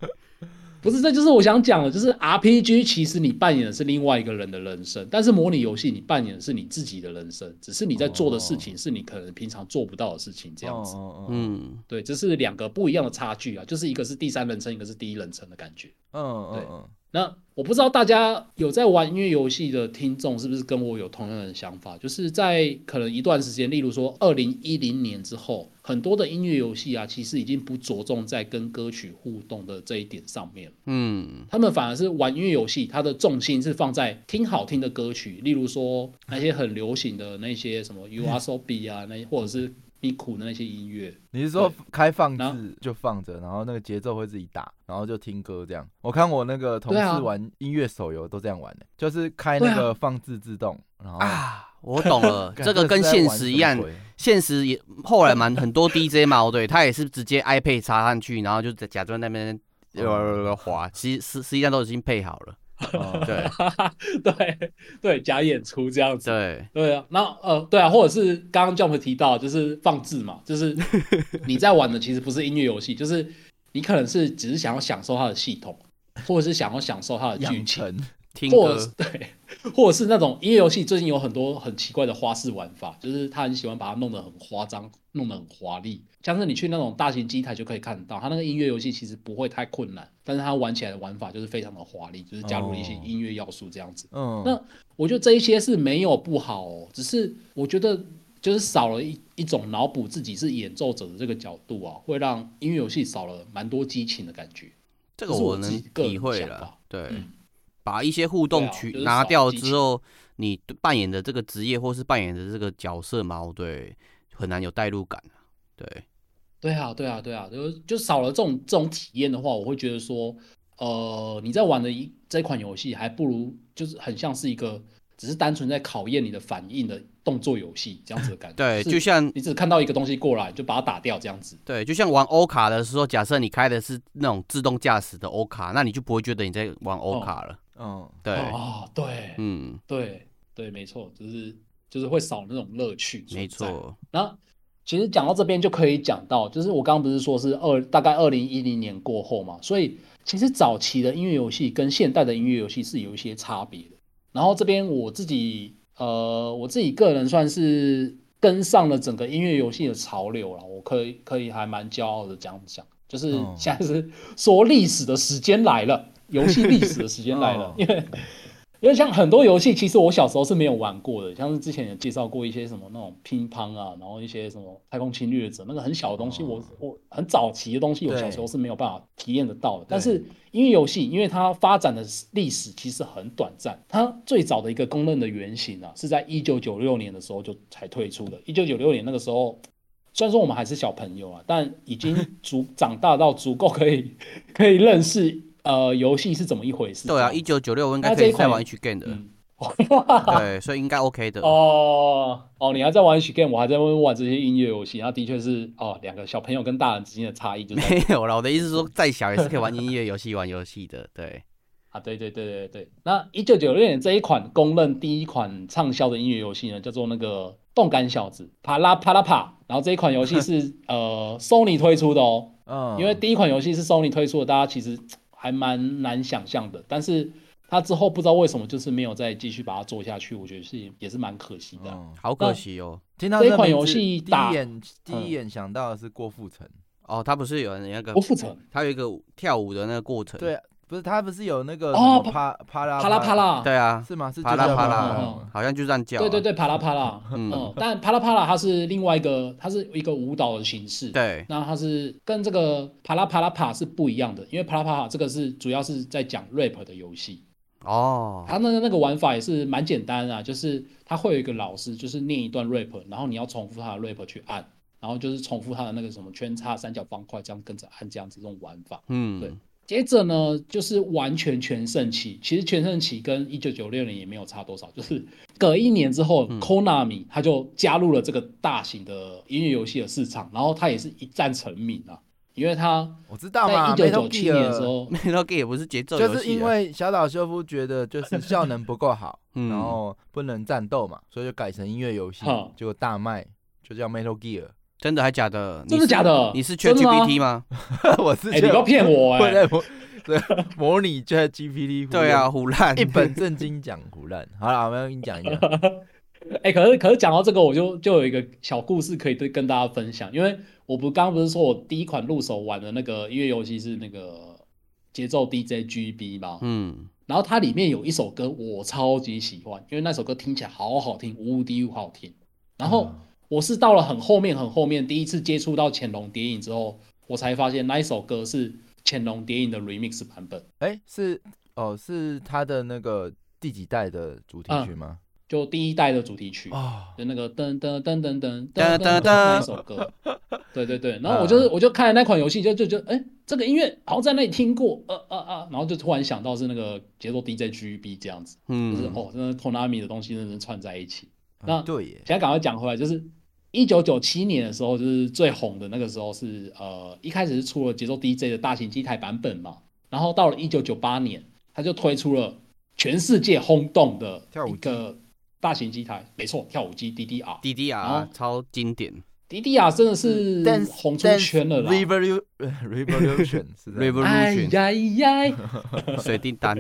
不是，这就是我想讲的，就是 RPG 其实你扮演的是另外一个人的人生，但是模拟游戏你扮演的是你自己的人生，只是你在做的事情是你可能平常做不到的事情，这样子。嗯，对，这是两个不一样的差距啊，就是一个是第三人称，一个是第一人称的感觉。嗯，对。那我不知道大家有在玩音乐游戏的听众是不是跟我有同样的想法？就是在可能一段时间，例如说二零一零年之后，很多的音乐游戏啊，其实已经不着重在跟歌曲互动的这一点上面。嗯，他们反而是玩音乐游戏，它的重心是放在听好听的歌曲，例如说那些很流行的那些什么 YOASOBI 啊，那或者是。你苦的那些音乐，你是说开放式就放着，然后那个节奏会自己打，然后就听歌这样。我看我那个同事玩音乐手游都这样玩的，就是开那个放置自动。然后啊，我懂了，这个跟现实一样，现实也后来蛮很多 DJ 嘛，对，他也是直接 iPad 插上去，然后就假装那边呃滑，实实实际上都已经配好了。哦、对。对对，假演出这样子，对。对啊，那呃，对啊，或者是刚刚 Jump 提到，就是放置嘛，就是 你在玩的其实不是音乐游戏，就是你可能是只是想要享受它的系统，或者是想要享受它的剧情。听或者是对，或者是那种音乐游戏，最近有很多很奇怪的花式玩法，就是他很喜欢把它弄得很夸张，弄得很华丽。像是你去那种大型机台就可以看到，他那个音乐游戏其实不会太困难，但是他玩起来的玩法就是非常的华丽，就是加入了一些音乐要素这样子。嗯，那我觉得这一些是没有不好哦，只是我觉得就是少了一一种脑补自己是演奏者的这个角度啊，会让音乐游戏少了蛮多激情的感觉。这个我能体会了，对。嗯把一些互动取拿掉之后，你扮演的这个职业或是扮演的这个角色嘛，对，很难有代入感。对，对啊，对啊，对啊，就就少了这种这种体验的话，我会觉得说，呃，你在玩的一这款游戏，还不如就是很像是一个只是单纯在考验你的反应的动作游戏这样子的感觉。对，就像你只看到一个东西过来，就把它打掉这样子。对，就像玩欧卡的时候，假设你开的是那种自动驾驶的欧卡，那你就不会觉得你在玩欧卡了。哦嗯，对，哦，对，嗯，对，对，没错，就是就是会少那种乐趣，没错。那其实讲到这边就可以讲到，就是我刚刚不是说是二大概二零一零年过后嘛，所以其实早期的音乐游戏跟现代的音乐游戏是有一些差别的。然后这边我自己呃，我自己个人算是跟上了整个音乐游戏的潮流了，我可以可以还蛮骄傲的这样讲，就是现在是说历史的时间来了，游戏历史的时间来了，因为。因为像很多游戏，其实我小时候是没有玩过的，像是之前有介绍过一些什么那种乒乓啊，然后一些什么太空侵略者，那个很小的东西我，我我很早期的东西，我小时候是没有办法体验得到的。但是音乐游戏，因为它发展的历史其实很短暂，它最早的一个公认的原型啊，是在一九九六年的时候就才推出的。一九九六年那个时候，虽然说我们还是小朋友啊，但已经足长大到足够可以可以认识。呃，游戏是怎么一回事？对啊，一九九六我应该可以再玩 H game 的，嗯、对，所以应该 OK 的。哦哦，你还在玩 H game，我还在玩玩这些音乐游戏，那的确是哦，两个小朋友跟大人之间的差异就没有了。我的意思是说，再小也是可以玩音乐游戏、玩游戏的，对。啊，对对对对对。那一九九六年这一款公认第一款畅销的音乐游戏呢，叫做那个动感小子，啪啦啪啦啪。然后这一款游戏是 呃 Sony 推出的哦，嗯，因为第一款游戏是 Sony 推出的，大家其实。还蛮难想象的，但是他之后不知道为什么就是没有再继续把它做下去，我觉得是也是蛮可惜的，嗯，好可惜哦。听到这款游戏，第一眼第一眼想到的是郭富城，哦，他不是有那个郭富城，他有一个跳舞的那个过程，对。不是他不是有那个哦啪啪啦啪啦啪啦，对啊，是吗？是啪啦啪啦，好像就这样叫。对对对，啪啦啪啦，嗯，但啪啦啪啦它是另外一个，它是一个舞蹈的形式。对，那它是跟这个啪啦啪啦啪是不一样的，因为啪啦啪啦这个是主要是在讲 rap 的游戏。哦，它那个那个玩法也是蛮简单啊，就是它会有一个老师，就是念一段 rap，然后你要重复他的 rap 去按，然后就是重复他的那个什么圈叉、三角、方块，这样跟着按这样子这种玩法。嗯，对。接着呢，就是完全全盛期。其实全盛期跟一九九六年也没有差多少，就是隔一年之后，Konami 他就加入了这个大型的音乐游戏的市场，然后他也是一战成名啊，因为他我知道嘛，在一九九七年的时候，Metal Gear 也不是节奏游戏，就是因为小岛秀夫觉得就是效能不够好，然后不能战斗嘛，所以就改成音乐游戏，结果大卖，就叫 Metal Gear。真的还假的？真的假的？你是 ChatGPT 吗？我是。哎，你不要骗我 哎！对，模拟 ChatGPT。对啊，胡烂，一本正经讲胡烂。好了，我们要跟你讲一讲。哎，可是可是讲到这个，我就就有一个小故事可以对跟大家分享。因为我不刚刚不是说我第一款入手玩的那个音乐游戏是那个节奏 DJ GB 吗？嗯。然后它里面有一首歌我超级喜欢，因为那首歌听起来好好听，无敌好听。然后。我是到了很后面很后面，第一次接触到《潜龙谍影》之后，我才发现那一首歌是《潜龙谍影》的 remix 版本。哎，是哦，是他的那个第几代的主题曲吗？就第一代的主题曲啊，就那个噔噔噔噔噔噔噔噔那首歌。对对对，然后我就是我就看那款游戏，就就就哎，这个音乐好像在那里听过，呃呃呃，然后就突然想到是那个节奏 DJGB 这样子，嗯，就是哦，那任天堂的东西认真串在一起。那对耶，现在赶快讲回来，就是。一九九七年的时候，就是最红的那个时候是呃，一开始是出了节奏 DJ 的大型机台版本嘛，然后到了一九九八年，他就推出了全世界轰动的一个大型机台，没错，跳舞机 DDR，DDR 超经典，DDR 真的是红出圈了啦，Revolution 是的，Revolution，水叮当，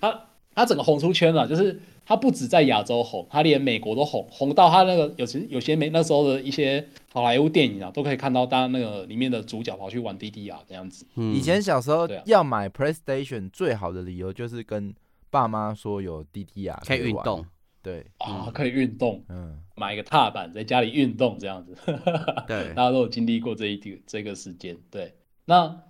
他他整个红出圈了，就是。他不止在亚洲红，他连美国都红，红到他那个有些有些美那时候的一些好莱坞电影啊，都可以看到他那个里面的主角跑去玩 DDR 这样子。嗯、以前小时候要买 PlayStation 最好的理由就是跟爸妈说有 DDR 可以运动，对啊，可以运动，嗯，买一个踏板在家里运动这样子。对，大家都有经历过这一个这个时间。对，那。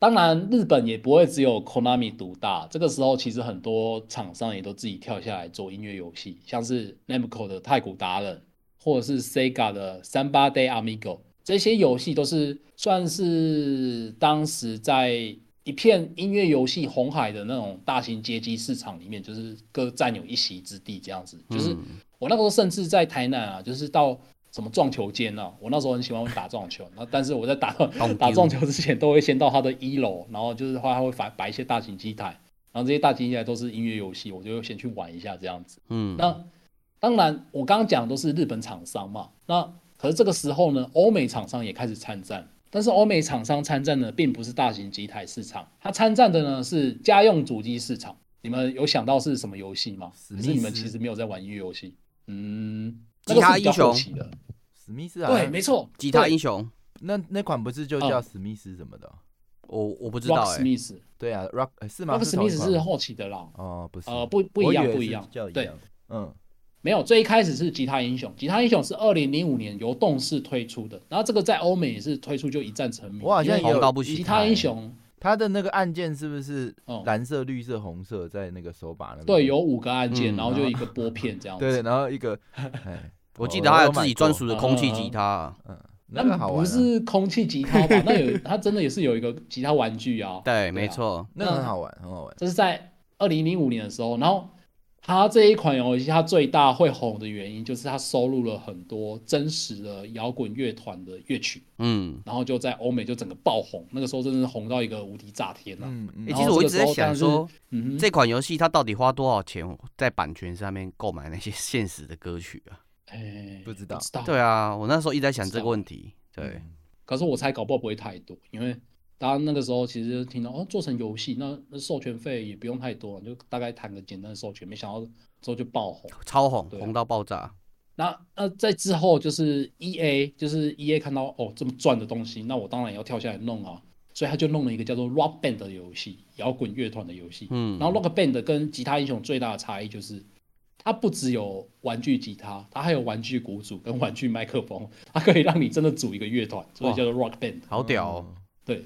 当然，日本也不会只有 Konami 独大。这个时候，其实很多厂商也都自己跳下来做音乐游戏，像是 Namco 的太古达人，或者是 Sega 的三八 Day Amigo，这些游戏都是算是当时在一片音乐游戏红海的那种大型街机市场里面，就是各占有一席之地。这样子，就是我那个时候甚至在台南啊，就是到。什么撞球间呢、啊？我那时候很喜欢打撞球，那但是我在打 打撞球之前，都会先到他的一楼，然后就是后来他会摆摆一些大型机台，然后这些大型机台都是音乐游戏，我就先去玩一下这样子。嗯，那当然我刚刚讲的都是日本厂商嘛，那可是这个时候呢，欧美厂商也开始参战，但是欧美厂商参战的并不是大型机台市场，它参战的呢是家用主机市场。你们有想到是什么游戏吗？可是你们其实没有在玩音乐游戏。嗯，吉他英雄，史密斯啊，对，没错，吉他英雄。那那款不是就叫史密斯什么的？我我不知道哎。Rocksmith，对啊，Rock 是吗？Rocksmith 是后期的啦。哦，不是，呃，不不一样，不一样。对，嗯，没有，最一开始是吉他英雄，吉他英雄是二零零五年由动视推出的，然后这个在欧美也是推出就一战成名。我好像红到不行。吉他英雄，它的那个按键是不是蓝色、绿色、红色在那个手把那边？对，有五个按键，然后就一个拨片这样子。对，然后一个，我记得他有自己专属的空气吉他。嗯。那不是空气吉他吧？那有，他真的也是有一个吉他玩具啊。对，没错，那很好玩，很好玩。这是在二零零五年的时候，然后它这一款游戏它最大会红的原因，就是它收录了很多真实的摇滚乐团的乐曲。嗯，然后就在欧美就整个爆红，那个时候真的是红到一个无敌炸天啊。嗯嗯。其实我一直在想说，嗯，这款游戏它到底花多少钱在版权上面购买那些现实的歌曲啊？哎，不知道。对啊，我那时候一直在想这个问题。对、嗯，可是我猜搞不好不会太多，因为大家那个时候其实听到哦，做成游戏，那那授权费也不用太多，就大概谈个简单的授权，没想到之后就爆红，超红，对红到爆炸。那那在之后就是 E A，就是 E A 看到哦这么赚的东西，那我当然也要跳下来弄啊，所以他就弄了一个叫做 Rock Band 的游戏，摇滚乐团的游戏。嗯，然后 Rock Band 跟吉他英雄最大的差异就是。它不只有玩具吉他，它还有玩具鼓组跟玩具麦克风，它可以让你真的组一个乐团，所以叫做 Rock Band。好屌哦！对，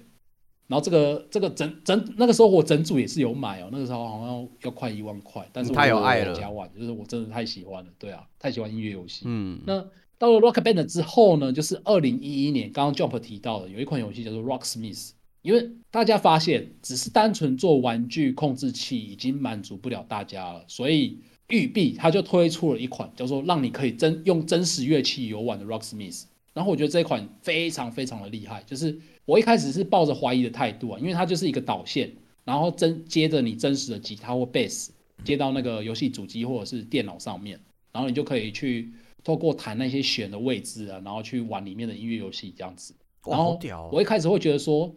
然后这个这个整整那个时候我整组也是有买哦，那个时候好像要快一万块，但是我太有爱了，加万就是我真的太喜欢了，对啊，太喜欢音乐游戏。嗯，那到了 Rock Band 之后呢，就是二零一一年，刚刚 Jump 提到的有一款游戏叫做 Rocksmith，因为大家发现只是单纯做玩具控制器已经满足不了大家了，所以。育碧它就推出了一款叫做让你可以真用真实乐器游玩的 Rocksmith，然后我觉得这一款非常非常的厉害。就是我一开始是抱着怀疑的态度啊，因为它就是一个导线，然后真接着你真实的吉他或贝斯接到那个游戏主机或者是电脑上面，然后你就可以去透过弹那些弦的位置啊，然后去玩里面的音乐游戏这样子。然后我一开始会觉得说。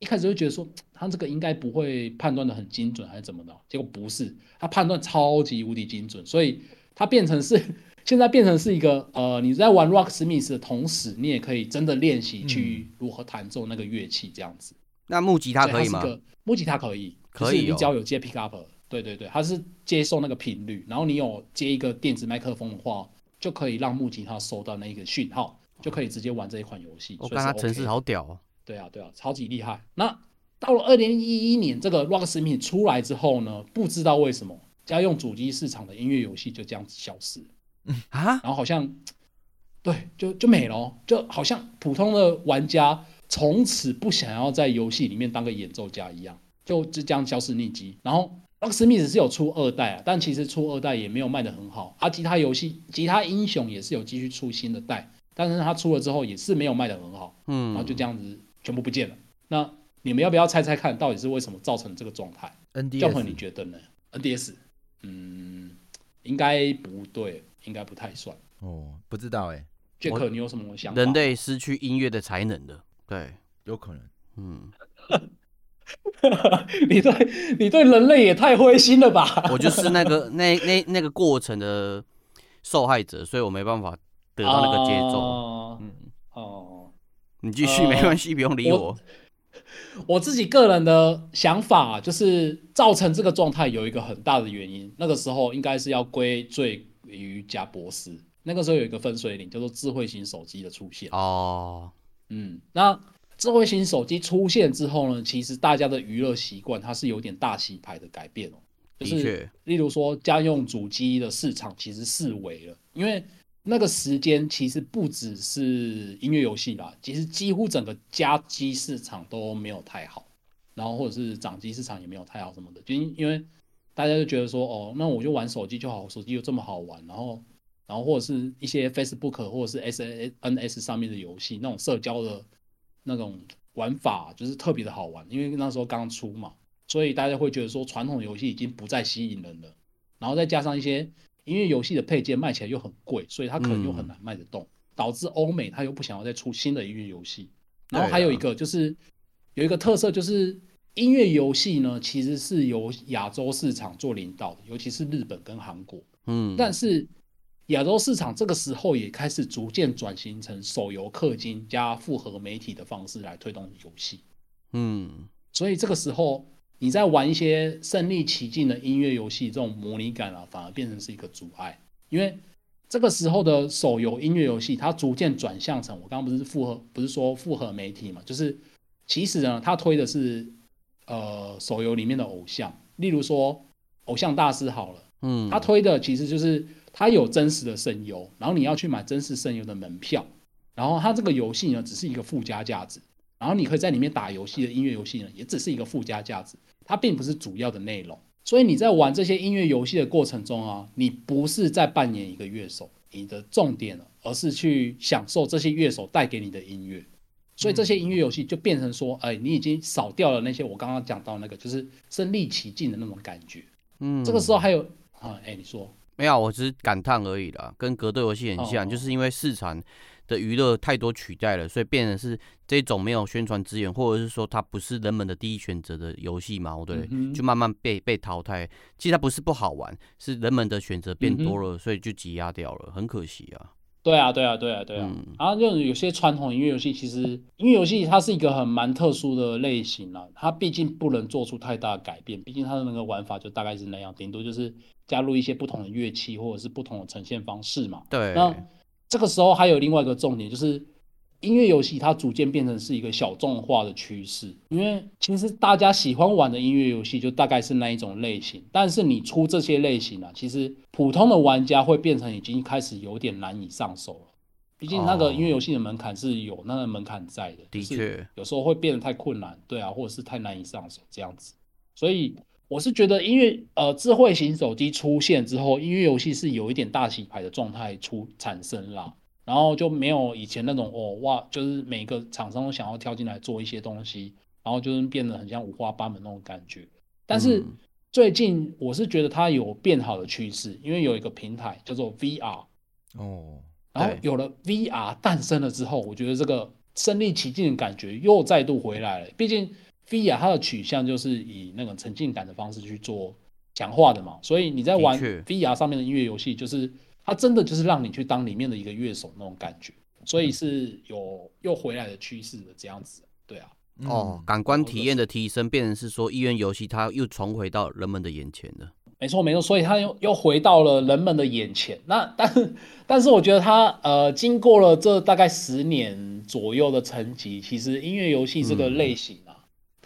一开始就觉得说，他这个应该不会判断的很精准，还是怎么的？结果不是，他判断超级无敌精准，所以他变成是 现在变成是一个呃，你在玩 Rocksmith 的同时，你也可以真的练习去如何弹奏那个乐器这样子。嗯、那木吉他可以吗？木吉他可以，可以、哦，你只要有接 pick up，对对对，它是接受那个频率，然后你有接一个电子麦克风的话，就可以让木吉他收到那个讯号，就可以直接玩这一款游戏。我看它程式好屌哦。对啊，对啊，超级厉害。那到了二零一一年，这个 Rocksmith 出来之后呢，不知道为什么家用主机市场的音乐游戏就这样子消失嗯啊，然后好像对，就就没了，就好像普通的玩家从此不想要在游戏里面当个演奏家一样，就就这样消失匿迹。然后 Rocksmith 是有出二代啊，但其实出二代也没有卖的很好。啊，其他游戏其他英雄也是有继续出新的代，但是他出了之后也是没有卖的很好，嗯，然后就这样子。全部不见了。那你们要不要猜猜看，到底是为什么造成这个状态？NDS，你觉得呢？NDS，嗯，应该不对，应该不太算。哦，不知道哎。Jack，你有什么想法？人类失去音乐的才能的，对，有可能。嗯，你对，你对人类也太灰心了吧？我就是那个那那那个过程的受害者，所以我没办法得到那个节奏。Uh, 嗯，哦。你继续没关系，呃、不用理我，我。我自己个人的想法就是，造成这个状态有一个很大的原因。那个时候应该是要归罪于贾博斯。那个时候有一个分水岭，叫做智慧型手机的出现。哦，嗯，那智慧型手机出现之后呢，其实大家的娱乐习惯它是有点大洗牌的改变哦。就是，例如说家用主机的市场其实四维了，因为。那个时间其实不只是音乐游戏啦，其实几乎整个家机市场都没有太好，然后或者是掌机市场也没有太好什么的，就因为大家就觉得说，哦，那我就玩手机就好，手机又这么好玩，然后然后或者是一些 Facebook 或者是 SNS 上面的游戏，那种社交的那种玩法就是特别的好玩，因为那时候刚出嘛，所以大家会觉得说传统游戏已经不再吸引人了，然后再加上一些。因为游戏的配件卖起来又很贵，所以它可能又很难卖得动，嗯、导致欧美它又不想要再出新的音乐游戏。然后还有一个就是有一个特色，就是音乐游戏呢其实是由亚洲市场做领导的，尤其是日本跟韩国。嗯，但是亚洲市场这个时候也开始逐渐转型成手游氪金加复合媒体的方式来推动游戏。嗯，所以这个时候你在玩一些身临其境的音乐游戏，这种模拟感啊，反而变成是一个阻碍，因为。这个时候的手游音乐游戏，它逐渐转向成我刚刚不是复合，不是说复合媒体嘛？就是其实呢，它推的是呃手游里面的偶像，例如说偶像大师好了，嗯，它推的其实就是它有真实的声优，然后你要去买真实声优的门票，然后它这个游戏呢只是一个附加价值，然后你可以在里面打游戏的音乐游戏呢也只是一个附加价值，它并不是主要的内容。所以你在玩这些音乐游戏的过程中啊，你不是在扮演一个乐手，你的重点，而是去享受这些乐手带给你的音乐。所以这些音乐游戏就变成说，哎，你已经少掉了那些我刚刚讲到那个，就是身临其境的那种感觉。嗯，这个时候还有啊，哎，你说没有？我只是感叹而已啦，跟格斗游戏很像，哦、就是因为市场。的娱乐太多取代了，所以变成是这种没有宣传资源，或者是说它不是人们的第一选择的游戏嘛，对，嗯、就慢慢被被淘汰。其实它不是不好玩，是人们的选择变多了，嗯、所以就挤压掉了，很可惜啊。对啊，对啊，对啊，对啊。嗯、然后就有些传统音乐游戏，其实音乐游戏它是一个很蛮特殊的类型啊，它毕竟不能做出太大的改变，毕竟它的那个玩法就大概是那样，顶多就是加入一些不同的乐器或者是不同的呈现方式嘛。对。这个时候还有另外一个重点，就是音乐游戏它逐渐变成是一个小众化的趋势。因为其实大家喜欢玩的音乐游戏就大概是那一种类型，但是你出这些类型啊，其实普通的玩家会变成已经开始有点难以上手了。毕竟那个音乐游戏的门槛是有那个门槛在的，的确有时候会变得太困难，对啊，或者是太难以上手这样子。所以我是觉得音乐呃智慧型手机出现之后，音乐游戏是有一点大洗牌的状态出产生啦，然后就没有以前那种哦哇，就是每个厂商都想要跳进来做一些东西，然后就是变得很像五花八门那种感觉。但是最近我是觉得它有变好的趋势，因为有一个平台叫做 VR 哦，然后有了 VR 诞生了之后，我觉得这个身临其境的感觉又再度回来了，毕竟。VR 它的取向就是以那种沉浸感的方式去做强化的嘛，所以你在玩 VR 上面的音乐游戏，就是它真的就是让你去当里面的一个乐手那种感觉，所以是有又回来的趋势的这样子，对啊，哦，感官体验的提升，变成是说音乐游戏它又重回到人们的眼前了，没错没错，所以它又又回到了人们的眼前。那但 但是我觉得它呃，经过了这大概十年左右的沉寂，其实音乐游戏这个类型。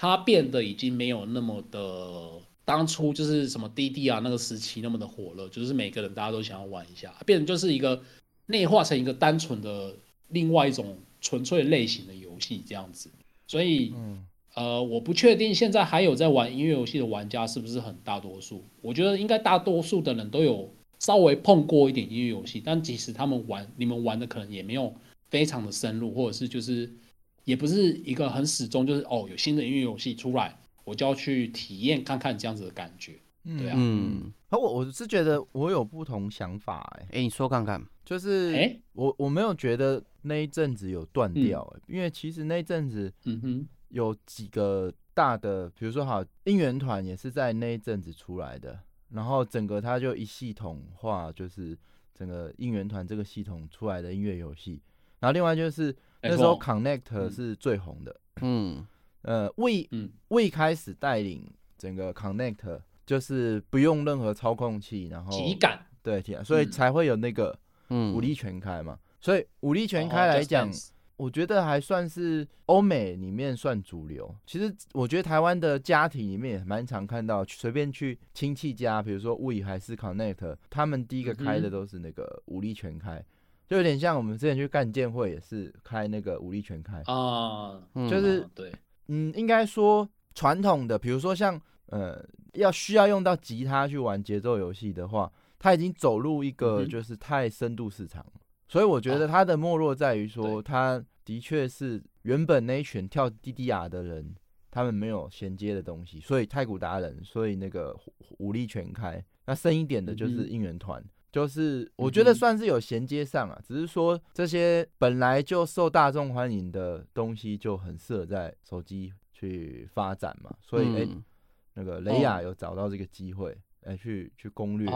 它变得已经没有那么的当初就是什么滴滴啊那个时期那么的火热，就是每个人大家都想要玩一下，变成就是一个内化成一个单纯的另外一种纯粹类型的游戏这样子。所以，嗯、呃，我不确定现在还有在玩音乐游戏的玩家是不是很大多数。我觉得应该大多数的人都有稍微碰过一点音乐游戏，但即使他们玩，你们玩的可能也没有非常的深入，或者是就是。也不是一个很始终，就是哦，有新的音乐游戏出来，我就要去体验看看这样子的感觉，对啊。嗯，我我是觉得我有不同想法、欸，哎，哎，你说看看，就是，哎，我我没有觉得那一阵子有断掉、欸，嗯、因为其实那一阵子，嗯哼，有几个大的，比如说好应援团也是在那一阵子出来的，然后整个它就一系统化，就是整个应援团这个系统出来的音乐游戏，然后另外就是。那时候 Connect 是最红的，嗯，呃嗯。We 开始带领整个 Connect，就是不用任何操控器，然后体感，对体感，所以才会有那个武力全开嘛。所以武力全开来讲，我觉得还算是欧美里面算主流。其实我觉得台湾的家庭里面也蛮常看到，随便去亲戚家，比如说 We 还是 Connect，他们第一个开的都是那个武力全开。就有点像我们之前去干建会，也是开那个武力全开。啊，就是对，嗯，应该说传统的，比如说像呃，要需要用到吉他去玩节奏游戏的话，它已经走入一个就是太深度市场，所以我觉得它的没落在于说，它的确是原本那一群跳 DDR 的人，他们没有衔接的东西，所以太古达人，所以那个武力全开，那深一点的就是应援团。就是我觉得算是有衔接上啊，只是说这些本来就受大众欢迎的东西就很适合在手机去发展嘛，所以哎，那个雷亚有找到这个机会来去去攻略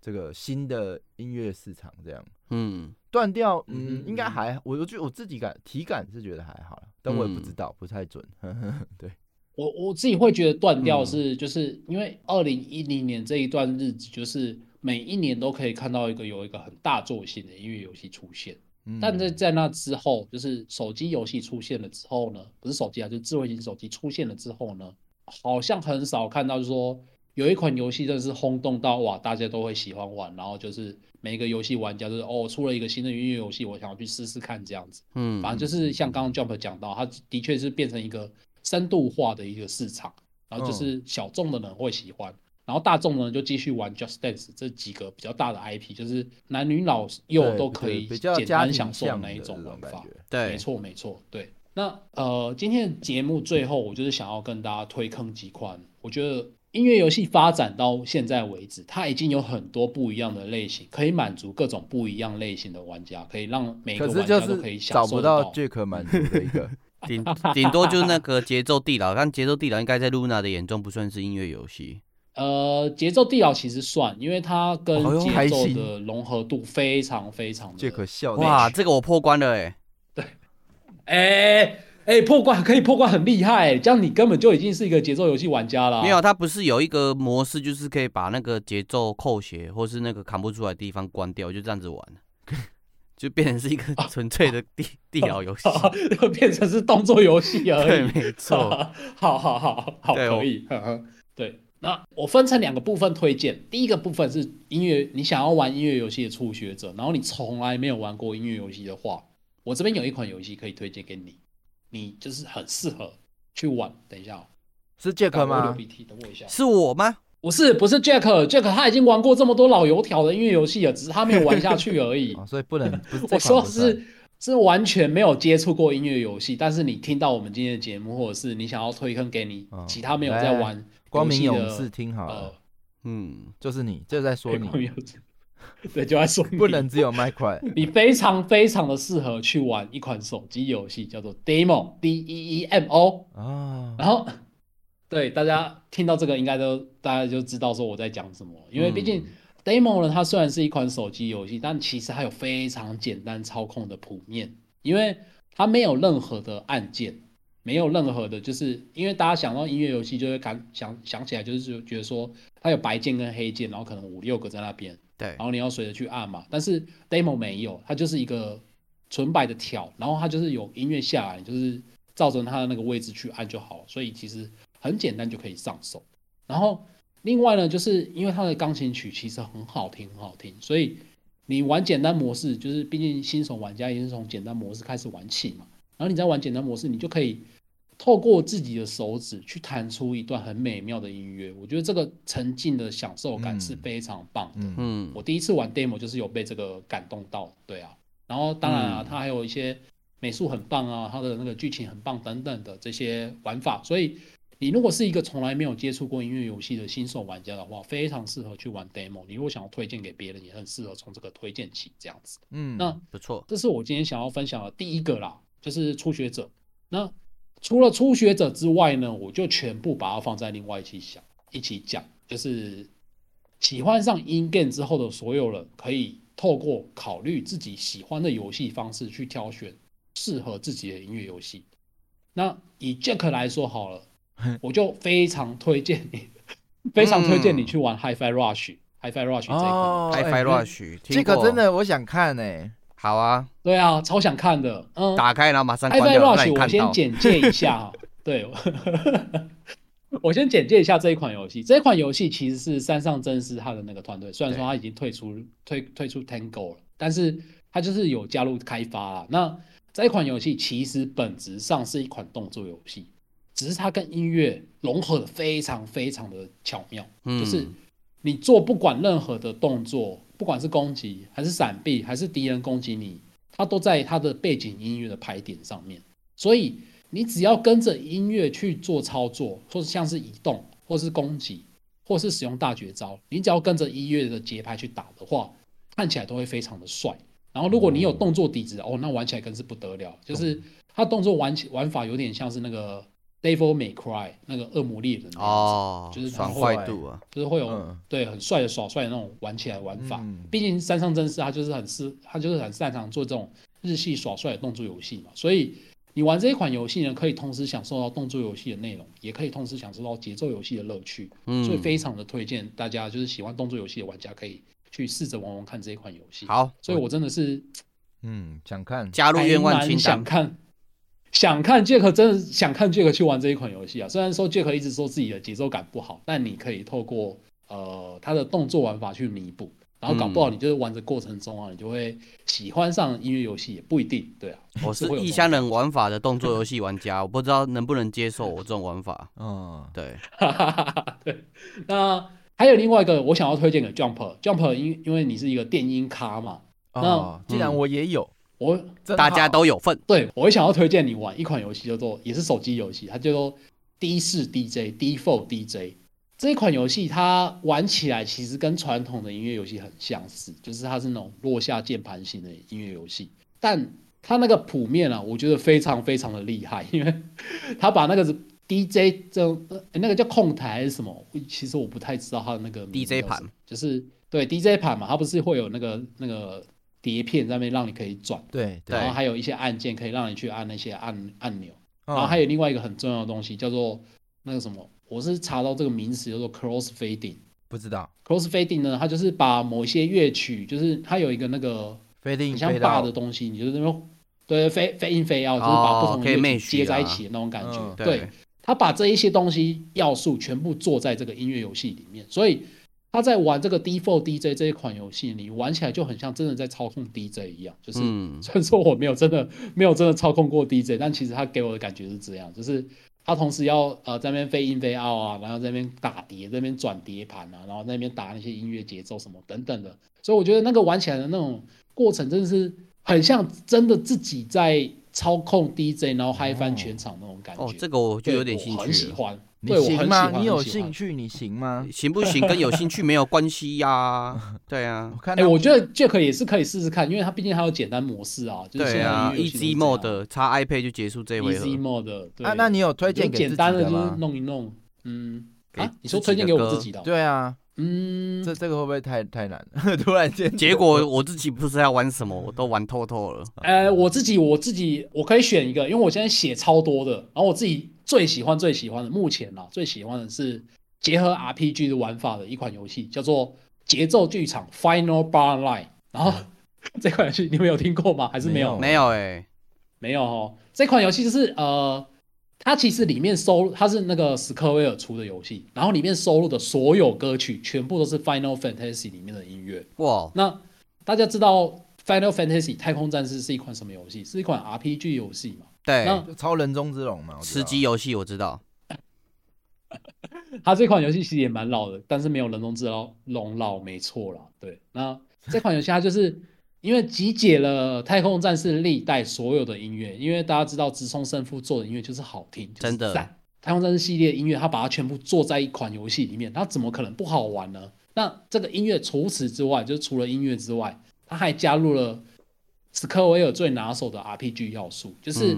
这个新的音乐市场这样。嗯，断掉，嗯，应该还，我我觉得我自己感体感是觉得还好，但我也不知道，不太准。呵呵对，我我自己会觉得断掉是，就是因为二零一零年这一段日子，就是每一年都可以看到一个有一个很大作性的音乐游戏出现。但在在那之后，就是手机游戏出现了之后呢，不是手机啊，就是智慧型手机出现了之后呢，好像很少看到，就是说有一款游戏真的是轰动到哇，大家都会喜欢玩，然后就是每一个游戏玩家就是哦，出了一个新的音乐游戏，我想要去试试看这样子。嗯，反正就是像刚刚 Jump 讲到，它的确是变成一个深度化的一个市场，然后就是小众的人会喜欢。然后大众呢就继续玩 Just Dance 这几个比较大的 IP，就是男女老幼都可以简单享受的那一种玩法。对，没错没错。对，那呃今天的节目最后，我就是想要跟大家推坑几款。我觉得音乐游戏发展到现在为止，它已经有很多不一样的类型，可以满足各种不一样类型的玩家，可以让每个玩家都可以享受到。找不到 Jack 满足的一个，顶顶多就是那个节奏地牢，但节奏地牢应该在 Luna 的眼中不算是音乐游戏。呃，节奏地牢其实算，因为它跟节奏的融合度非常非常的。这可笑哇，这个我破关了哎。对，哎、欸、哎、欸，破关可以破关很厉害，这样你根本就已经是一个节奏游戏玩家了。没有，它不是有一个模式，就是可以把那个节奏扣血，或是那个砍不出来的地方关掉，就这样子玩，就变成是一个 纯粹的地地牢游戏，就变成是动作游戏而已。对，没错。好好好好，可以。对。那我分成两个部分推荐，第一个部分是音乐，你想要玩音乐游戏的初学者，然后你从来没有玩过音乐游戏的话，我这边有一款游戏可以推荐给你，你就是很适合去玩。等一下哦，是 Jack 吗？流鼻涕，等我一下。是我吗？不是，不是 Jack，Jack 他已经玩过这么多老油条的音乐游戏了，只是他没有玩下去而已。哦、所以不能，我说是是完全没有接触过音乐游戏，但是你听到我们今天的节目，或者是你想要推坑给你、哦、其他没有在玩。光明勇士，听好了，呃、嗯，就是你，就在说你，对，就在说你，不能只有麦块，你非常非常的适合去玩一款手机游戏，叫做 Deemo，D E E M O 啊，然后，对，大家听到这个应该都大家就知道说我在讲什么，因为毕竟 Deemo 呢，它虽然是一款手机游戏，但其实它有非常简单操控的谱面，因为它没有任何的按键。没有任何的，就是因为大家想到音乐游戏，就会感想想起来，就是觉得说它有白键跟黑键，然后可能五六个在那边，对，然后你要随着去按嘛。但是 demo 没有，它就是一个纯白的条，然后它就是有音乐下来，就是照着它的那个位置去按就好，所以其实很简单就可以上手。然后另外呢，就是因为它的钢琴曲其实很好听，很好听，所以你玩简单模式，就是毕竟新手玩家也是从简单模式开始玩起嘛。然后你在玩简单模式，你就可以。透过自己的手指去弹出一段很美妙的音乐，我觉得这个沉浸的享受感是非常棒的。嗯，我第一次玩 demo 就是有被这个感动到，对啊。然后当然啊，它还有一些美术很棒啊，它的那个剧情很棒等等的这些玩法。所以你如果是一个从来没有接触过音乐游戏的新手玩家的话，非常适合去玩 demo。你如果想要推荐给别人，也很适合从这个推荐起这样子。嗯，那不错，这是我今天想要分享的第一个啦，就是初学者。那除了初学者之外呢，我就全部把它放在另外一起想一起讲，就是喜欢上 in-game 之后的所有人，可以透过考虑自己喜欢的游戏方式去挑选适合自己的音乐游戏。那以 Jack 来说好了，我就非常推荐你，非常推荐你去玩 Hi-Fi Rush，Hi-Fi Rush 这一款，Hi-Fi Rush 这个真的我想看哎。好啊，对啊，超想看的。嗯，打开然后马上关掉。Rush，我先简介一下。对，我先简介一下这一款游戏。这一款游戏其实是山上真司他的那个团队，虽然说他已经退出退退出 Tango 了，但是他就是有加入开发啦。那这一款游戏其实本质上是一款动作游戏，只是它跟音乐融合的非常非常的巧妙，嗯，就是你做不管任何的动作。不管是攻击还是闪避，还是敌人攻击你，它都在它的背景音乐的排点上面。所以你只要跟着音乐去做操作，或是像是移动，或是攻击，或是使用大绝招，你只要跟着音乐的节拍去打的话，看起来都会非常的帅。然后如果你有动作底子，哦，那玩起来更是不得了。就是它动作玩玩法有点像是那个 Devil May Cry 那个恶魔猎人哦，就是爽快度啊，就是会有、嗯、对很帅的耍帅的那种玩起来玩法。嗯、毕竟山上真司他就是很是，他就是很擅长做这种日系耍帅的动作游戏嘛。所以你玩这一款游戏呢，可以同时享受到动作游戏的内容，也可以同时享受到节奏游戏的乐趣。嗯，所以非常的推荐大家，就是喜欢动作游戏的玩家可以去试着玩玩看这一款游戏。好，所以我真的是嗯想看加入愿望清单，想看。想看杰克，真的想看杰克去玩这一款游戏啊！虽然说杰克一直说自己的节奏感不好，但你可以透过呃他的动作玩法去弥补，然后搞不好你就是玩的过程中啊，你就会喜欢上音乐游戏，也不一定。对啊，我是异乡人玩法的动作游戏玩家，我不知道能不能接受我这种玩法。嗯，对，对。那还有另外一个我想要推荐给 Jump，Jump，因因为你是一个电音咖嘛，哦、那既然我也有。我大家都有份，对，我会想要推荐你玩一款游戏，叫做也是手机游戏，它叫做 D 四 DJ、D Four DJ 这一款游戏，它玩起来其实跟传统的音乐游戏很相似，就是它是那种落下键盘型的音乐游戏，但它那个谱面啊，我觉得非常非常的厉害，因为它把那个 DJ 这种那个叫控台还是什么，其实我不太知道它的那个 DJ 盘，就是对 DJ 盘嘛，它不是会有那个那个。碟片在那边让你可以转，对，然后还有一些按键可以让你去按那些按按钮，然后还有另外一个很重要的东西叫做那个什么，我是查到这个名词叫做 cross fading，不知道。cross fading 呢，它就是把某一些乐曲，就是它有一个那个 fading 很像 bar 的东西，你就是那种对 fade fade in fade out，就是把不同的乐曲接在一起的那种感觉，对，它把这一些东西要素全部做在这个音乐游戏里面，所以。他在玩这个 D4 DJ 这一款游戏，你玩起来就很像真的在操控 DJ 一样。就是 虽然说我没有真的没有真的操控过 DJ，但其实他给我的感觉是这样，就是他同时要呃在那边 fade in fade out 啊，然后在那边打碟，在那边转碟盘啊，然后在那边打那些音乐节奏什么等等的。所以我觉得那个玩起来的那种过程真的是很像真的自己在操控 DJ，然后嗨翻全场那种感觉。哦，这个我就有点兴趣，很喜欢。你行吗？你有兴趣？你行吗？行不行？跟有兴趣没有关系呀、啊。对啊，哎、欸，我觉得 Jack 也是可以试试看，因为它毕竟还有简单模式啊。就是、对啊，Easy Mode 插 iPad 就结束这回合。Easy Mode，对。啊，那你有推荐给简单的就是弄一弄，嗯。啊，你说推荐给我自己的？对啊，嗯，这这个会不会太太难？突然间，结果我自己不知道要玩什么，我都玩透透了。呃，我自己我自己我可以选一个，因为我现在写超多的，然后我自己。最喜欢最喜欢的，目前啊最喜欢的是结合 RPG 的玩法的一款游戏，叫做节奏剧场 Final Bar Line。然后、嗯、这款游戏你们有听过吗？还是没有？没有哎、欸，没有哦。这款游戏就是呃，它其实里面收，它是那个史克威尔出的游戏，然后里面收录的所有歌曲全部都是 Final Fantasy 里面的音乐。哇，那大家知道 Final Fantasy 太空战士是一款什么游戏？是一款 RPG 游戏嘛？对，超人中之龙嘛，吃鸡游戏我知道。它这款游戏其实也蛮老的，但是没有人中之龙老，没错啦。对，那这款游戏它就是因为集结了太空战士历代所有的音乐，因为大家知道直冲胜负做的音乐就是好听，就是、真的。太空战士系列的音乐，他把它全部做在一款游戏里面，它怎么可能不好玩呢？那这个音乐除此之外，就是除了音乐之外，它还加入了。史克威尔最拿手的 RPG 要素，就是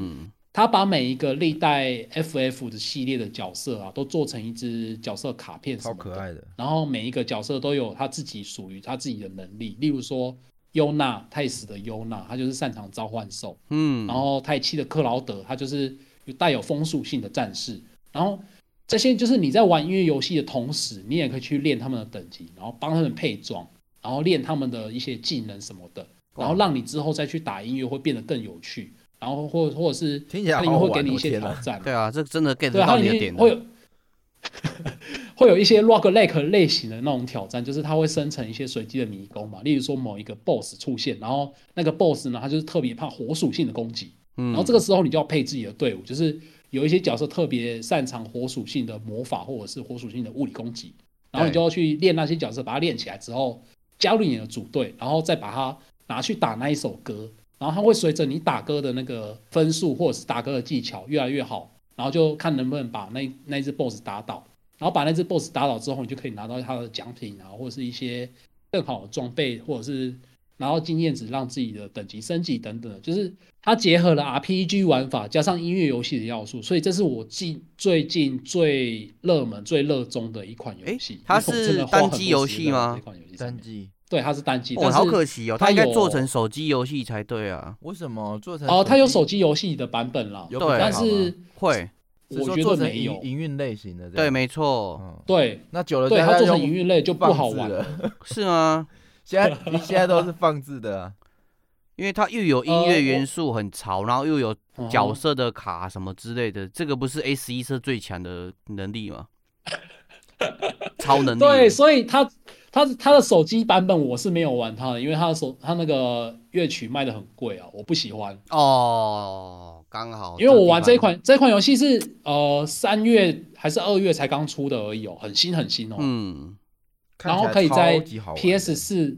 他把每一个历代 FF 的系列的角色啊，都做成一只角色卡片，超可爱的。然后每一个角色都有他自己属于他自己的能力，例如说优娜太史的优娜，他就是擅长召唤兽。嗯，然后太七的克劳德，他就是有带有风属性的战士。然后这些就是你在玩音乐游戏的同时，你也可以去练他们的等级，然后帮他们配装，然后练他们的一些技能什么的。然后让你之后再去打音乐会变得更有趣，然后或或者是它里面会给你一些挑战。对啊，这真的 get 到你的点。会有会有一些 roguelike 类型的那种挑战，就是它会生成一些随机的迷宫嘛。例如说某一个 boss 出现，然后那个 boss 呢，它就是特别怕火属性的攻击。嗯。然后这个时候你就要配自己的队伍，就是有一些角色特别擅长火属性的魔法或者是火属性的物理攻击，然后你就要去练那些角色，把它练起来之后加入你的组队，然后再把它。拿去打那一首歌，然后它会随着你打歌的那个分数或者是打歌的技巧越来越好，然后就看能不能把那那只 boss 打倒，然后把那只 boss 打倒之后，你就可以拿到它的奖品啊，或者是一些更好的装备，或者是拿到经验值让自己的等级升级等等，就是它结合了 RPG 玩法加上音乐游戏的要素，所以这是我近最近最热门、最热衷的一款游戏。它是单机游戏吗？这款游戏单机。对，它是单机。哦，好可惜哦，它应该做成手机游戏才对啊。为什么做成？哦，它有手机游戏的版本啦。对，但是会，我觉得没有营运类型的。对，没错。对，那久了，对它做成营运类就不好玩了。是吗？现在你现在都是放置的啊，因为它又有音乐元素很潮，然后又有角色的卡什么之类的，这个不是 A 十一是最强的能力吗？超能力。对，所以它。他他的手机版本我是没有玩它的，因为他的手他那个乐曲卖的很贵啊，我不喜欢哦。刚好，因为我玩这一款这款游戏是呃三月还是二月才刚出的而已哦，很新很新哦。嗯，然后可以在 PS 四、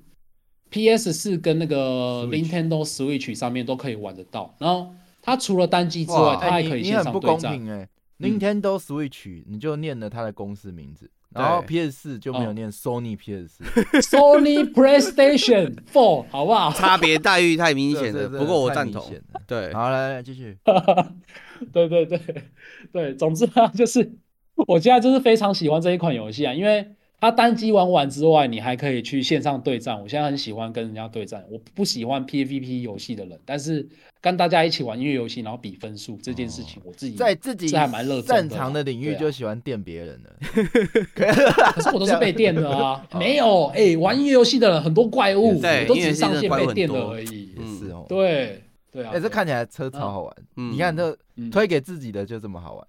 PS 四跟那个 Nintendo Switch 上面都可以玩得到。然后它除了单机之外，它还可以线上对战。哎，Nintendo Switch 你就念了它的公司名字。然后 PS 四就没有念 Sony PS 四，Sony PlayStation Four，好不好？差别待遇太明显了。不过我赞同。对，好，来来继续。对对对对，总之啊，就是我现在就是非常喜欢这一款游戏啊，因为。它单机玩完之外，你还可以去线上对战。我现在很喜欢跟人家对战。我不喜欢 PVP 游戏的人，但是跟大家一起玩音乐游戏，然后比分数这件事情，我自己在自己还蛮热衷的。擅长的领域就喜欢电别人的，可是我都是被电的啊！没有，哎，玩音乐游戏的人很多怪物，我都只是上线被电的而已。是哦，对对啊，哎，这看起来车超好玩。你看这推给自己的就这么好玩。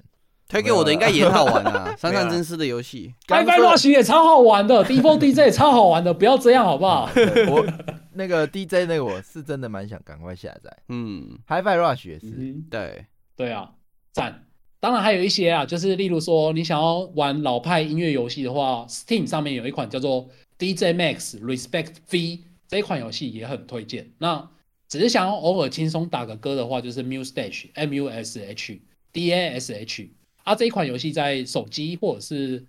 推给我的应该也好玩啊，三上真司的游戏，Hi-Fi Rush 也超好玩的，D4 DJ 也超好玩的，不要这样好不好？我那个 DJ 那个我是真的蛮想赶快下载，嗯，Hi-Fi Rush 也是，嗯、对。对啊，赞。当然还有一些啊，就是例如说你想要玩老派音乐游戏的话，Steam 上面有一款叫做 DJ Max Respect V 这一款游戏也很推荐。那只是想要偶尔轻松打个歌的话，就是 Mustache M U S H D A S H。啊，这一款游戏在手机或者是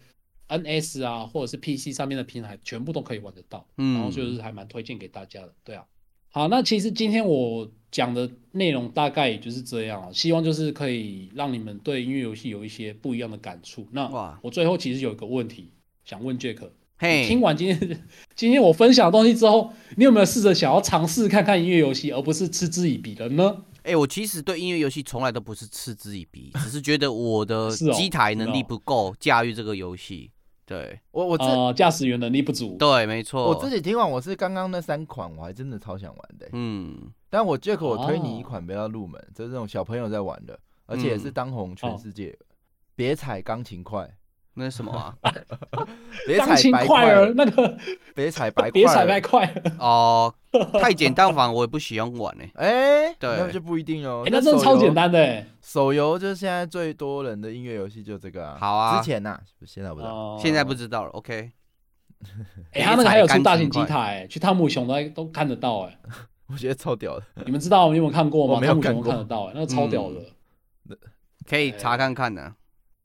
NS 啊，或者是 PC 上面的平台，全部都可以玩得到。嗯，然后就是还蛮推荐给大家的。对啊，好，那其实今天我讲的内容大概也就是这样啊，希望就是可以让你们对音乐游戏有一些不一样的感触。那我最后其实有一个问题想问 Jack，嘿，听完今天今天我分享的东西之后，你有没有试着想要尝试看看音乐游戏，而不是嗤之以鼻的呢？哎、欸，我其实对音乐游戏从来都不是嗤之以鼻，只是觉得我的机台能力不够驾驭这个游戏。对我，我这驾驶员能力不足。对，没错。我自己听完，我是刚刚那三款，我还真的超想玩的、欸。嗯，但我 Jack，我推你一款比较入门，就、哦、是这种小朋友在玩的，而且也是当红全世界。别踩钢琴块。那是什么啊？别踩白块儿，那个别踩白块，别踩白块哦，太简单，反而我也不喜欢玩呢。哎，对，那就不一定哦。哎，那真的超简单的。手游就是现在最多人的音乐游戏，就这个啊。好啊。之前呐，现在不知道，现在不知道了。OK。哎，他那个还有出大型机台，去汤姆熊都都看得到哎。我觉得超屌的。你们知道你有没有看过吗？没有看过，看得到哎，那个超屌的。可以查看看的。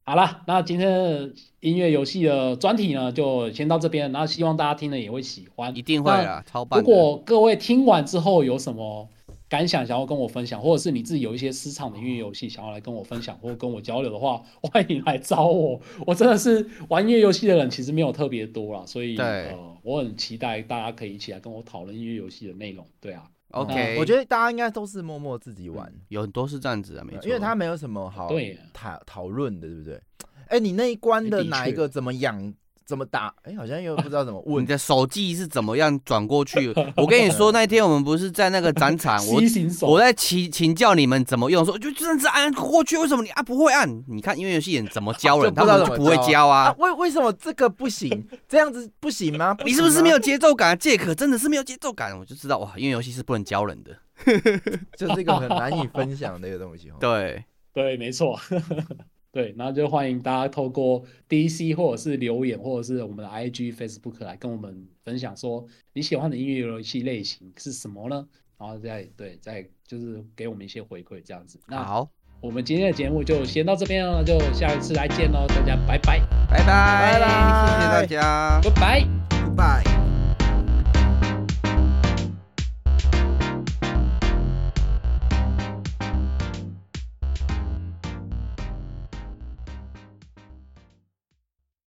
好了，那今天的音乐游戏的专题呢，就先到这边。然后希望大家听了也会喜欢，一定会啊，超棒。如果各位听完之后有什么感想，想要跟我分享，或者是你自己有一些私藏的音乐游戏想要来跟我分享，或者跟我交流的话，欢迎来找我。我真的是玩音乐游戏的人，其实没有特别多啦，所以呃，我很期待大家可以一起来跟我讨论音乐游戏的内容。对啊。OK，我觉得大家应该都是默默自己玩，有很多是这样子的，没错，因为他没有什么好讨讨论的，对不对？哎，你那一关的哪一个怎么养？怎么打？哎，好像又不知道怎么问。你的手技是怎么样转过去？我跟你说，那天我们不是在那个展场，我我在请请教你们怎么用，说就这样子按过去，为什么你啊不会按？你看音乐游戏人怎么教人，他们就不会教啊。为为什么这个不行？这样子不行吗？你是不是没有节奏感？杰克真的是没有节奏感，我就知道哇，音乐游戏是不能教人的，就是一个很难以分享的一个东西。对对，没错。对，然后就欢迎大家透过 DC 或者是留言，或者是我们的 IG、Facebook 来跟我们分享，说你喜欢的音乐游戏类型是什么呢？然后再对，再就是给我们一些回馈，这样子。那好，我们今天的节目就先到这边了，就下一次来见喽，大家拜拜，拜拜，拜拜，谢谢大家，拜拜，拜拜。